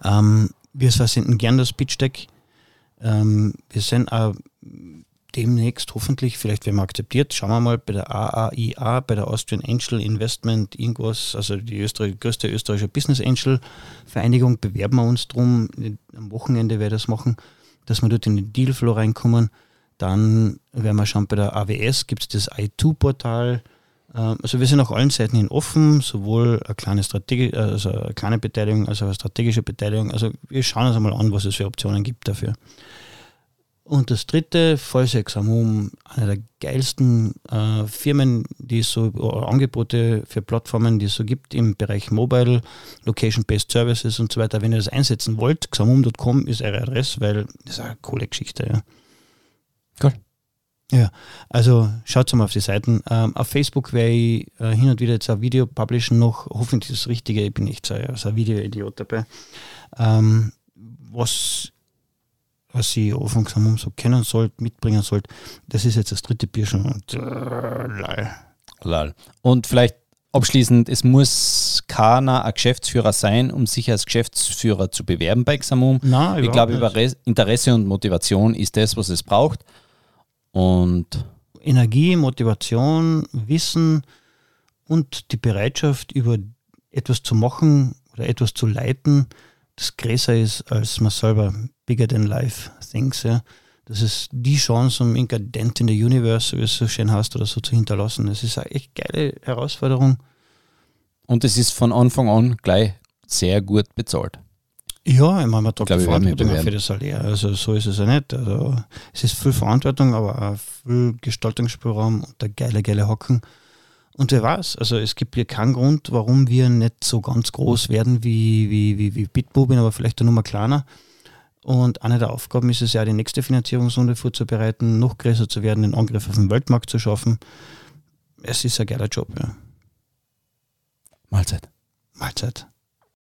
Ähm, wir versenden gern das Pitch Deck. Ähm, wir sind auch demnächst hoffentlich, vielleicht werden wir akzeptiert, schauen wir mal bei der AAIA, bei der Austrian Angel Investment, irgendwas, also die Österreich, größte österreichische Business Angel Vereinigung, bewerben wir uns drum. Am Wochenende werde ich das machen, dass wir dort in den Dealflow reinkommen. Dann werden wir schauen, bei der AWS gibt es das i2-Portal. Ähm, also wir sind auf allen Seiten hin offen, sowohl eine kleine, Strategie, also eine kleine Beteiligung als auch eine strategische Beteiligung. Also wir schauen uns einmal an, was es für Optionen gibt dafür. Und das dritte, Vollsexamum, eine der geilsten äh, Firmen, die es so, Angebote für Plattformen, die es so gibt im Bereich Mobile, Location-Based Services und so weiter. Wenn ihr das einsetzen wollt, xamum.com ist eure Adresse, weil das ist eine coole Geschichte. Ja. Cool. Ja, also schaut mal auf die Seiten. Ähm, auf Facebook werde ich äh, hin und wieder jetzt ein Video publishen noch. Hoffentlich das Richtige, ich bin nicht so, so ein Video-Idiot dabei. Ähm, was was sie aufmerksam so kennen sollt, mitbringen sollt. Das ist jetzt das dritte Bier schon und äh, lall. Und vielleicht abschließend, es muss keiner ein Geschäftsführer sein, um sich als Geschäftsführer zu bewerben bei Xamum. Nein, ich glaube, über Interesse und Motivation ist das, was es braucht. Und Energie, Motivation, Wissen und die Bereitschaft, über etwas zu machen oder etwas zu leiten, das größer ist als man selber. Bigger than life things, ja. Das ist die Chance, um irgendein Dent in the Universe, wie es so schön heißt, oder so zu hinterlassen. Das ist eine echt geile Herausforderung. Und es ist von Anfang an gleich sehr gut bezahlt. Ja, ich meine, man tagt Verantwortung für das Salär. Also so ist es ja nicht. Also, es ist viel Verantwortung, aber auch viel Gestaltungsspielraum und der geile, geile Hocken. Und wer weiß, also es gibt hier keinen Grund, warum wir nicht so ganz groß werden wie, wie, wie, wie Bitbubin, aber vielleicht eine Nummer kleiner. Und eine der Aufgaben ist es ja, die nächste Finanzierungsrunde vorzubereiten, noch größer zu werden, den Angriff auf den Weltmarkt zu schaffen. Es ist ein geiler Job, ja. Mahlzeit. Mahlzeit.